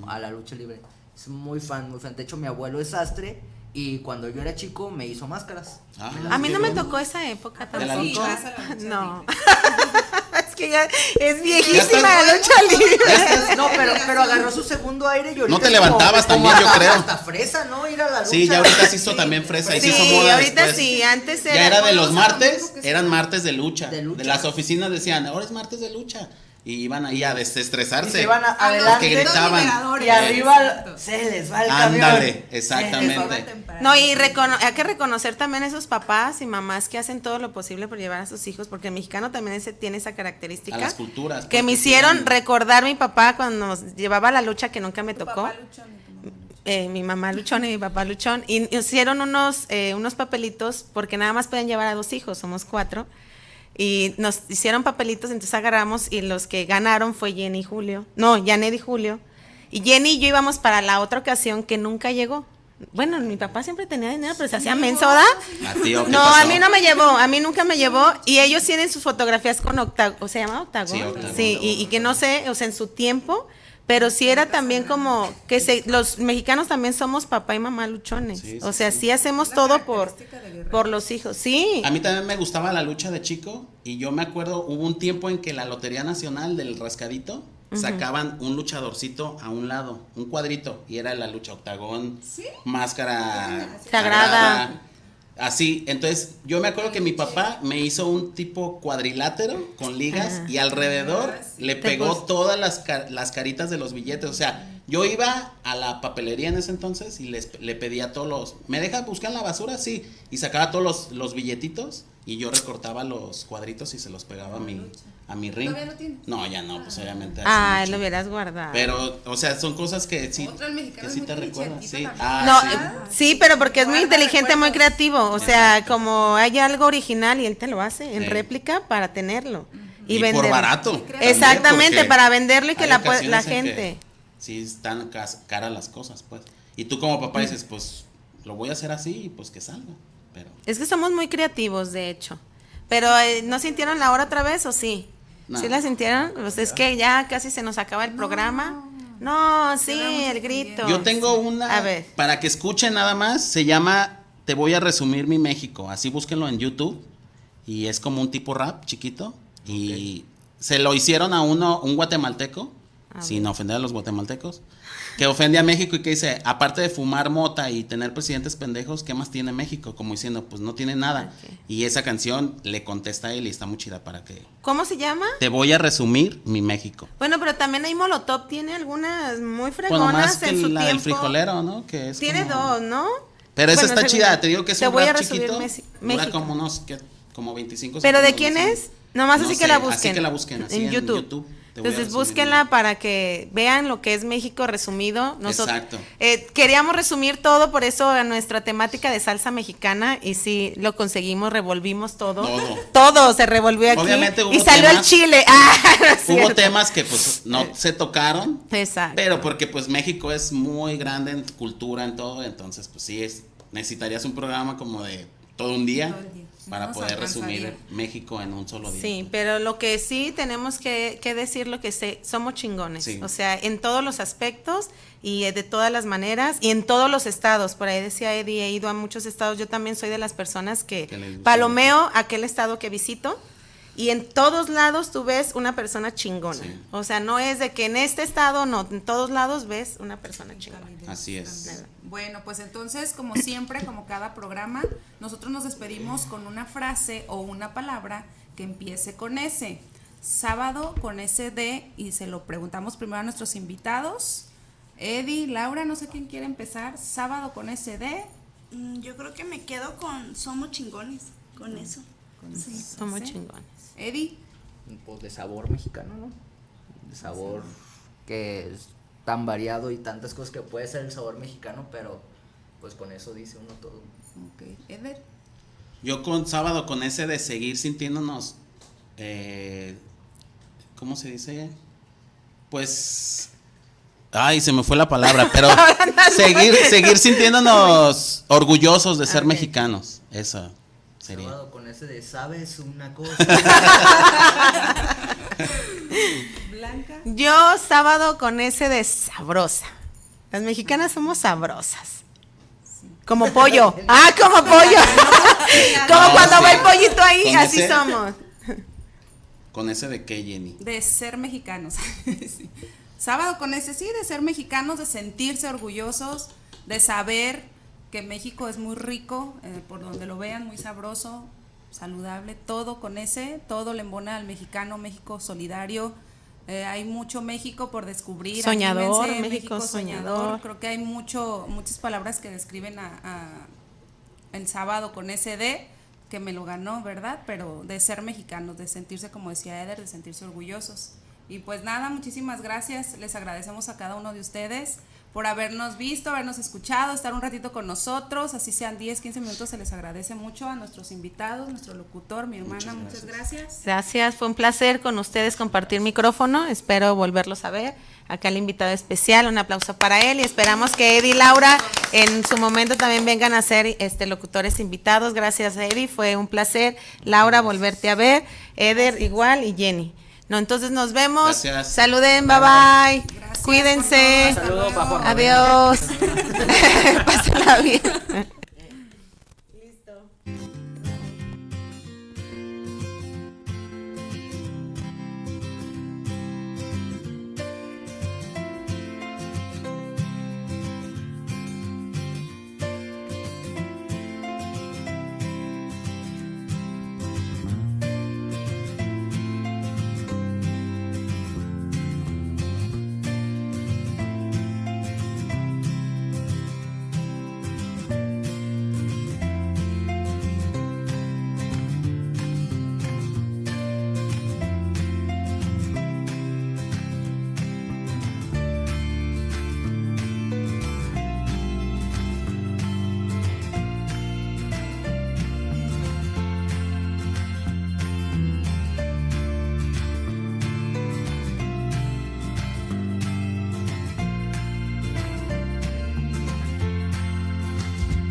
a la lucha libre. Es muy fan, muy fan. De hecho, mi abuelo es sastre y cuando yo era chico me hizo máscaras. Ah, Me A mí no me tocó esa época ¿De la tampoco. lucha? la lucha No. es que ya es viejísima la lucha libre. No, pero, pero agarró su segundo aire y ahorita No te levantabas como- también, como yo creo. Hasta fresa, ¿no? Ir a la lucha. Sí, ya ahorita se hizo también fresa y se hizo Sí, moda ahorita después. sí, antes era. Ya era de los martes, eran martes de lucha. De lucha. De las oficinas decían, ahora es martes de lucha. Y iban ahí a desestresarse. Y se iban a- Porque adelante gritaban. y arriba se les va el camión. Ándale, exactamente. No, y recono- hay que reconocer también a esos papás y mamás que hacen todo lo posible por llevar a sus hijos, porque el mexicano también ese- tiene esa característica. A las culturas. que me porque hicieron recordar mi papá cuando nos llevaba a la lucha que nunca me tocó. Eh, mi mamá luchón y mi papá luchón. Y hicieron unos, eh, unos papelitos porque nada más pueden llevar a dos hijos, somos cuatro. Y nos hicieron papelitos, entonces agarramos y los que ganaron fue Jenny y Julio. No, Janet y Julio. Y Jenny y yo íbamos para la otra ocasión que nunca llegó. Bueno, mi papá siempre tenía dinero, pero se hacía mensoda. ¿A ti o qué No, a mí no me llevó, a mí nunca me llevó. Y ellos tienen sus fotografías con octagón, o se llama octagón. Sí. Sí, y, y que no sé, o sea, en su tiempo, pero sí era también como que se, los mexicanos también somos papá y mamá luchones. Sí, sí, o sea, sí, hacemos todo por, por los hijos. Sí. A mí también me gustaba la lucha de chico y yo me acuerdo, hubo un tiempo en que la Lotería Nacional del Rascadito sacaban un luchadorcito a un lado, un cuadrito, y era la lucha octagón, máscara Sagrada. Así, entonces yo me acuerdo que mi papá me hizo un tipo cuadrilátero con ligas Ajá. y alrededor le pegó todas las, ca- las caritas de los billetes. O sea, yo iba a la papelería en ese entonces y les, le pedía todos los... ¿Me deja buscar en la basura? Sí. Y sacaba todos los, los billetitos y yo recortaba los cuadritos y se los pegaba a mi, a mi ring. ¿Todavía lo tienes? No, ya no, pues obviamente. Ah, mucho. lo hubieras guardado. Pero, o sea, son cosas que sí, Otro, el mexicano que sí te recuerdan. Sí. Ah, no, sí. eh, sí, pero porque es muy inteligente, muy creativo. O sea, como hay algo original y él te lo hace en Sí. réplica para tenerlo. Y, Y, venderlo. por barato. Exactamente, para venderlo y que la, la gente. Sí, están caras las cosas, pues. Y tú como papá dices, pues, lo voy a hacer así y pues que salga. Pero, Es que somos muy creativos, de hecho. Pero, eh, ¿no sintieron la hora otra vez o sí? No. ¿Sí la sintieron? Pues es que ya casi se nos acaba el programa. No, sí, el grito. yo tengo una, A ver. para que escuchen nada más, se llama Te voy a resumir mi México. Así búsquenlo en YouTube. Y es como un tipo rap chiquito. Y se lo hicieron a uno, un guatemalteco, A sin ofender a los guatemaltecos, que ofende a México y que dice, aparte de fumar mota y tener presidentes pendejos, ¿qué más tiene México? Como diciendo, pues no tiene nada. Ok. Y esa canción le contesta a él y está muy chida para que... ¿Cómo se llama? Te voy a resumir mi México. Bueno, pero también ahí Molotov tiene algunas muy Bueno, fregonas más que en su la del tiempo. frijolero, ¿no? Que es Tiene como- dos, ¿no? Pero esa Bueno, está chida, te digo que es Te un voy a rap resumir chiquito. Dura México. como unos, ¿qué? como 25 ¿Pero de quién es? Nomás No así que la así busquen. que la busquen, así en YouTube. A Entonces búsquenla para que vean lo que es México resumido. Nosotros, Exacto. eh, queríamos resumir todo, por eso a nuestra temática de salsa mexicana y sí lo conseguimos, revolvimos todo. Todo. Todo se revolvió aquí Obviamente hubo y salió el temas- chile. Ah, no Hubo cierto. temas que pues no se tocaron, Exacto. pero porque pues México es muy grande en cultura, en todo, entonces pues sí, es, necesitarías un programa como de todo un día, Todo el día. Para poder resumir México en un solo día. Sí, pero lo que sí tenemos que, que decir lo que sé, somos chingones, Sí. o sea, en todos los aspectos y eh, de todas las maneras y en todos los estados. Por ahí decía Eddie, he ido a muchos estados. Yo también soy de las personas que palomeo aquel estado que visito y en todos lados tú ves una persona chingona. Sí. O sea, no es de que en este estado, no, en todos lados ves una persona chingona. Así es. Bueno, pues entonces, como siempre, como cada programa, nosotros nos despedimos con una frase o una palabra que empiece con S. Sábado con S de, y se lo preguntamos primero a nuestros invitados. Eddie, Laura, no sé quién quiere empezar. Sábado con S de. Mm, Yo creo que me quedo con somos chingones, con eso. Sí. Somos Sí. chingones. Eddie, Pues de sabor mexicano, ¿no? De sabor que es tan variado y tantas cosas que puede ser el sabor mexicano, pero pues con eso dice uno todo. ok. Eder, Yo con sábado con ese de seguir sintiéndonos, eh, ¿cómo se dice? Pues, ay, se me fue la palabra, pero seguir, seguir sintiéndonos orgullosos de ser mexicanos, eso sería. Sábado con ese de sabes una cosa. Blanca. Yo sábado con ese de sabrosa. Las mexicanas somos sabrosas. Como pollo. Ah, como pollo. como No, cuando sí. va el pollito ahí, Con así ese- somos. Con ese de qué, Jenny. De ser mexicanos. Sí. Sábado con ese sí, de ser mexicanos, de sentirse orgullosos, de saber que México es muy rico, eh, por donde lo vean, muy sabroso, saludable, todo con ese, todo le embona al mexicano, México solidario, Eh, hay mucho México por descubrir. Soñador, anímense, México soñador. Creo que hay mucho, muchas palabras que describen a, a el sábado con ese D que me lo ganó, ¿verdad? Pero de ser mexicanos, de sentirse, como decía Eder, de sentirse orgullosos. Y pues nada, muchísimas gracias. Les agradecemos a cada uno de ustedes por habernos visto, habernos escuchado, estar un ratito con nosotros, así sean 10, 15 minutos, se les agradece mucho a nuestros invitados, nuestro locutor, mi hermana, muchas gracias. Gracias, fue un placer con ustedes compartir micrófono, espero volverlos a ver. Acá el invitado especial, un aplauso para él y esperamos que Eddie y Laura en su momento también vengan a ser este, locutores invitados. Gracias Eddie, fue un placer. Laura, volverte a ver. Eder igual y Jenny. No, entonces nos vemos. Gracias. Saluden, bye bye. Cuídense. Saludos. Adiós. Pásenla bien.